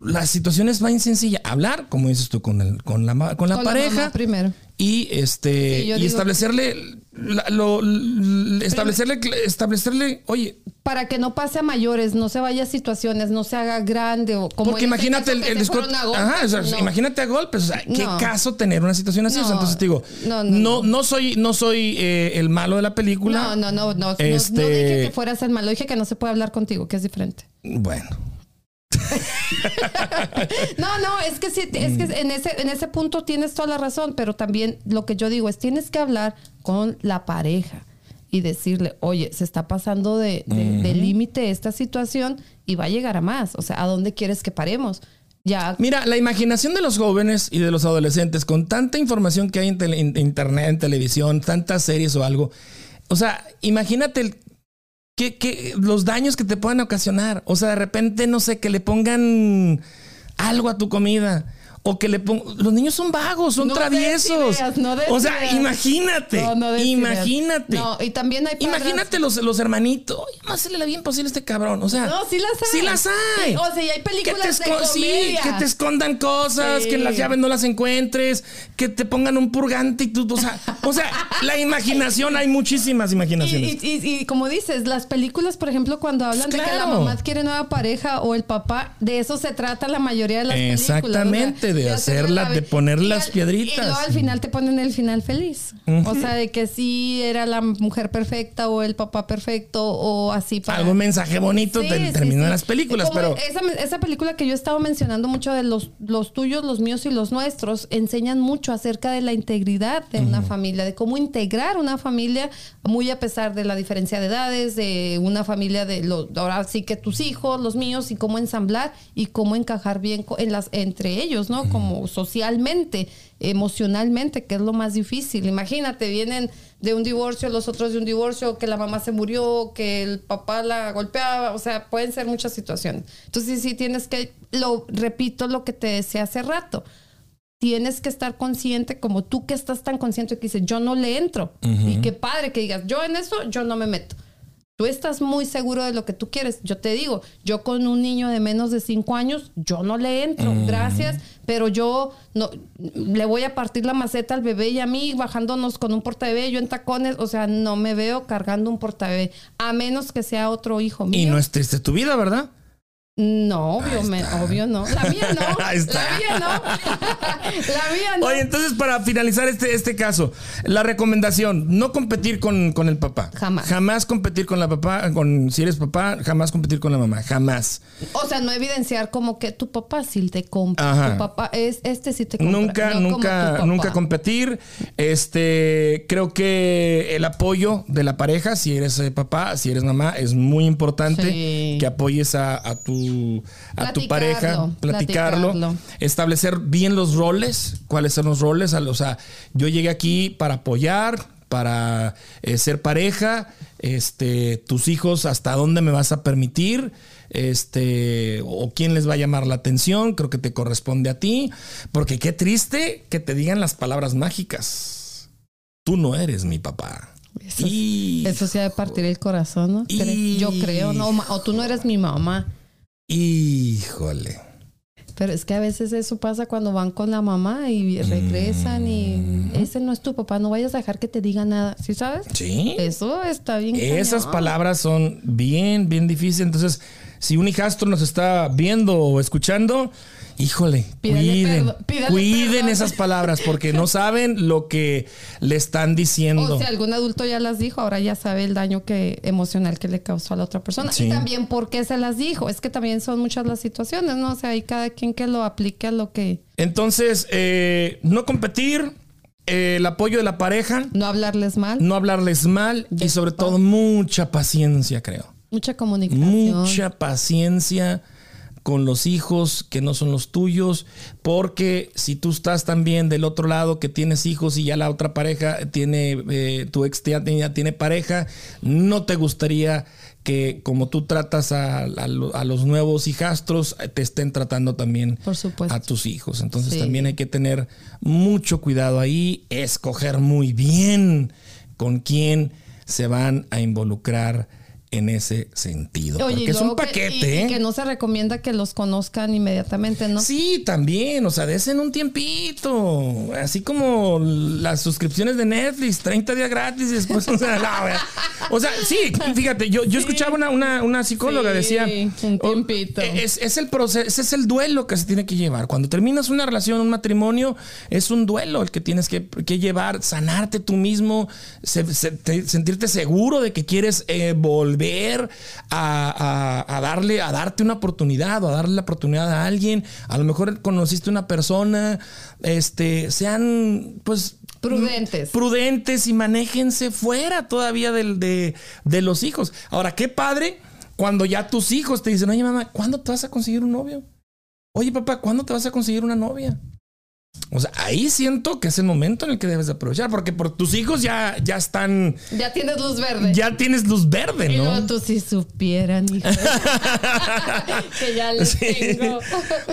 La situación es bien sencilla. Hablar, como dices tú, con, el, con, la, con la Con la pareja. mamá primero. Y este Sí, y establecerle la- lo- establecerle establecerle, oye, Para que no pase a mayores, no se vaya a situaciones, no se haga grande o como porque este imagínate el, el a golpes, ajá, o sea, no. imagínate a golpes, o sea, qué No. caso tener una situación así, O sea, entonces te digo, no, no, no, no, no. soy no soy eh, el malo de la película. No, no, no, no, no, Este- no dije que fueras el malo, dije que no se puede hablar contigo, que es diferente. Bueno, (laughs) (laughs) No, no, es que sí, es que en ese, en ese punto tienes toda la razón, pero también lo que yo digo es tienes que hablar con la pareja y decirle, oye, se está pasando de, de- de límite esta situación y va a llegar a más. O sea, ¿a dónde quieres que paremos? Ya. Mira, la imaginación de los jóvenes y de los adolescentes, con tanta información que hay en, tele- en internet, en televisión, tantas series o algo, o sea, imagínate el- que, los daños que te puedan ocasionar. O sea, de repente, no sé, que le pongan algo a tu comida. O que le pongan... Los niños son vagos, son No traviesos. ideas, no des o sea, imagínate. No, imagínate. No, y también hay padres- Imagínate los, los hermanitos. Oye, más se le da bien posible a este cabrón. O sea, No, sí las hay. Sí las hay. Sí, o sea, y hay películas que te de sí, que te escondan cosas, Sí. que las llaves no las encuentres, que te pongan un purgante y tú, o sea, o sea, la imaginación, hay muchísimas imaginaciones. y- y- y como dices, las películas, por ejemplo, cuando hablan de que la Claro. mamá quiere nueva pareja o el papá, de eso se trata la mayoría de las películas. Exactamente, de hacerla- la- de poner y las al- piedritas. Y luego al final te ponen el final feliz. O sea, de que sí era la mujer perfecta o el papá perfecto o así para... Algún mensaje bonito Sí, te- sí, terminó en sí. las películas, Como pero Esa, esa película que yo estaba mencionando mucho de los, los tuyos, los míos y los nuestros, enseñan mucho acerca de la integridad de una familia, de cómo integrar una familia, muy a pesar de la diferencia de edades, de una familia de los, ahora sí que tus hijos, los míos, y cómo ensamblar y cómo encajar bien co- en las, entre ellos, ¿no? Como socialmente, emocionalmente, que es lo más difícil. Imagínate, vienen de un divorcio, los otros de un divorcio, que la mamá se murió, que el papá la golpeaba, o sea, pueden ser muchas situaciones. Entonces sí tienes que, lo repito lo que te decía hace rato, tienes que estar consciente como tú que estás tan consciente que dices, yo no le entro. Y qué padre que digas, yo en eso, yo no me meto. Tú estás muy seguro de lo que tú quieres. Yo te digo, yo con un niño de menos de cinco años, yo no le entro, gracias, pero yo no le voy a partir la maceta al bebé y a mí bajándonos con un portabebé, yo en tacones, o sea, no me veo cargando un portabebé, a menos que sea otro hijo mío. y no es triste tu vida, ¿verdad? No, obvio, me- obvio no. La mía no. (laughs) Ahí está. La mía no. (laughs) la mía no. Oye, entonces para finalizar este, este caso, la recomendación, no competir con, con el papá. Jamás. Jamás competir con la papá, con si eres papá, jamás competir con la mamá, jamás. O sea, no evidenciar como que tu papá sí te compra. Ajá. Tu papá es este sí te compra. Nunca, no nunca, nunca competir. Este, creo que el apoyo de la pareja, si eres eh, papá, si eres mamá, es muy importante Sí. que apoyes a, a tu, a tu pareja, platicarlo, platicarlo. establecer bien los roles, cuáles son los roles. O sea, yo llegué aquí para apoyar, para eh, ser pareja, este, tus hijos, hasta dónde me vas a permitir, este, o quién les va a llamar la atención, creo que te corresponde a ti, porque qué triste que te digan las palabras mágicas. Tú no eres mi papá. Eso, Y- eso sí ha de partir el corazón, ¿no? Y- Yo creo, ¿no? O tú no eres mi mamá. Híjole. Pero es que a veces eso pasa cuando van con la mamá y regresan Mm. y ese no es tu papá, no vayas a dejar que te diga nada, ¿sí sabes? Sí. Eso está bien. Esas cañón. palabras son bien, bien difíciles. Entonces, si un hijastro nos está viendo o escuchando, híjole, Pídale cuiden, perdo- pídale cuiden perdón. esas palabras porque no (laughs) saben lo que le están diciendo. O si algún adulto ya las dijo, ahora ya sabe el daño que emocional que le causó a la otra persona. Sí. Y también por qué se las dijo. Es que también son muchas las situaciones, ¿no? O sea, hay cada quien que lo aplique a lo que... Entonces, eh, no competir, eh, el apoyo de la pareja, No hablarles mal. no hablarles mal y sobre todo mucha paciencia, creo. Mucha comunicación. mucha paciencia con los hijos que no son los tuyos, porque si tú estás también del otro lado que tienes hijos y ya la otra pareja tiene, eh, tu ex ya tiene, ya tiene pareja, no te gustaría que como tú tratas a, a lo- a los nuevos hijastros, eh, te estén tratando también Por supuesto. a tus hijos. Entonces Sí. también hay que tener mucho cuidado ahí, escoger muy bien con quién se van a involucrar en ese sentido. Oye, porque es un que- paquete, y- y ¿eh? que no se recomienda que los conozcan inmediatamente, ¿no? Sí, también, o sea, desen un tiempito, así como las suscripciones de Netflix, 30 días gratis y después, o sea, no, güey. o sea, sí, fíjate, yo, yo escuchaba una, una, una psicóloga, Sí, decía, un o- tiempito. es, es el proceso, ese es el duelo que se tiene que llevar. Cuando terminas una relación, un matrimonio, es un duelo el que tienes que, que llevar, sanarte tú mismo, se- se- te- sentirte seguro de que quieres eh, volver a, a- a darle, a darte una oportunidad o a darle la oportunidad a alguien. A lo mejor conociste una persona, este, sean, pues, Prudentes. prudentes y manéjense fuera todavía del, de, de los hijos. Ahora, qué padre cuando ya tus hijos te dicen, oye mamá, ¿cuándo te vas a conseguir un novio? Oye papá, ¿cuándo te vas a conseguir una novia? O sea, ahí siento que es el momento en el que debes de aprovechar, porque por tus hijos ya, ya están, Ya tienes luz verde. ya tienes luz verde, Y ¿no? luego tú si supieran, hijo. (laughs) que ya les Sí. tengo.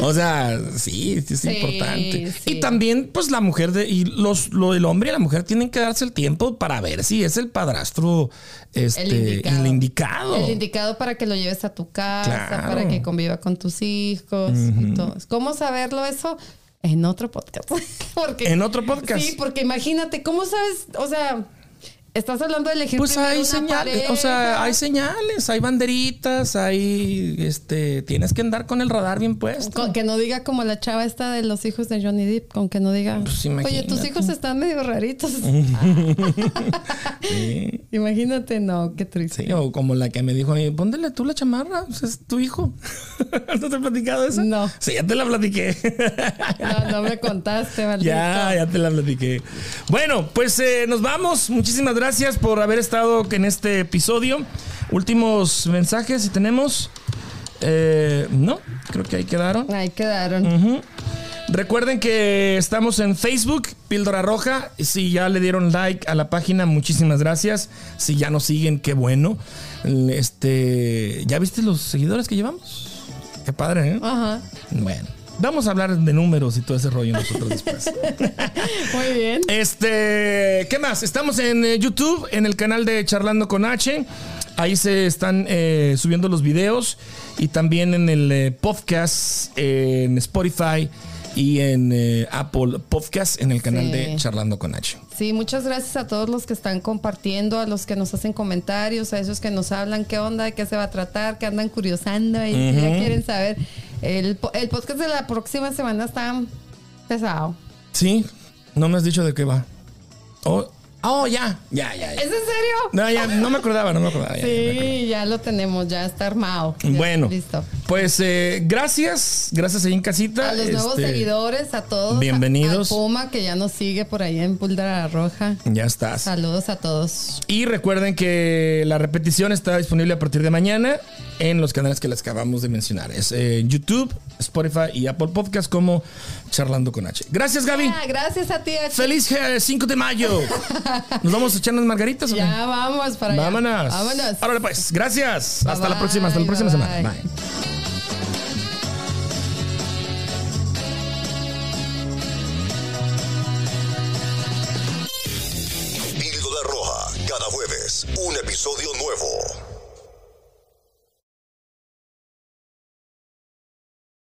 O sea, sí, sí es Sí, importante. sí. Y también, pues la mujer de, y los, lo del hombre y la mujer tienen que darse el tiempo para ver si es el padrastro este, El indicado. el indicado. El indicado para que lo lleves a tu casa, Claro. para que conviva con tus hijos y todo. ¿Cómo saberlo eso? En otro podcast. (laughs) porque, En otro podcast. Sí, porque imagínate, ¿cómo sabes? O sea, estás hablando de elegir Pues hay señales, o sea, hay señales, hay banderitas, hay, este, tienes que andar con el radar bien puesto. Con que no diga como la chava esta de los hijos de Johnny Depp, con que no diga, Pues oye, tus hijos están medio raritos. (laughs) Sí, Imagínate, no, qué triste. sí, o como la que me dijo a mí, póndele tú la chamarra, pues, es tu hijo. (laughs) ¿No te he platicado eso? No. Sí, ya te la platiqué. No, no me contaste, (laughs) maldito. Ya, ya te la platiqué. Bueno, pues eh, nos vamos. Muchísimas gracias por haber estado en este episodio. Últimos mensajes, si tenemos. Eh, no, creo que ahí quedaron. Ahí quedaron. Ujú. Recuerden que estamos en Facebook, Píldora Roja. Si ya le dieron like a la página, muchísimas gracias. Si ya nos siguen, qué bueno. Este, ¿ya viste los seguidores que llevamos? Qué padre, ¿eh? Ajá. Bueno, vamos a hablar de números y todo ese rollo nosotros después. (laughs) Muy bien. Este, ¿qué más? Estamos en eh, YouTube, en el canal de Charlando con H. Ahí se están eh, subiendo los videos y también en el eh, podcast, eh, en Spotify y en eh, Apple Podcast, en el canal Sí. de Charlando con H. Sí, muchas gracias a todos los que están compartiendo, a los que nos hacen comentarios, a esos que nos hablan qué onda, de qué se va a tratar, que andan curiosando y si ya quieren saber. El, el podcast de la próxima semana está pesado. Sí, no me has dicho de qué va. Oh, oh, ya, ya, ya. ya. ¿Es en serio? No, ya, no me acordaba, no me acordaba. ya, me. Sí, ya lo tenemos, ya está armado. Ya, Bueno, Listo. pues eh, gracias, gracias ahí en casita. A los nuevos Este, seguidores, a todos. bienvenidos. A, Puma, que ya nos sigue por ahí en Púldara Roja. Ya estás. Saludos a todos. Y recuerden que la repetición está disponible a partir de mañana en los canales que les acabamos de mencionar. Es eh, YouTube, Spotify y Apple Podcast como Charlando con H. Gracias, Gaby. Ah, gracias a ti, H. Feliz eh, 5 de mayo. (laughs) ¿Nos vamos a echar unas margaritas? Ya vamos para allá. Vámonos. Vámonos. Árale, pues. Gracias. Bye, hasta la próxima. Hasta la bye, próxima bye, semana. bye. Bye. Píldora Roja, cada jueves, un episodio nuevo.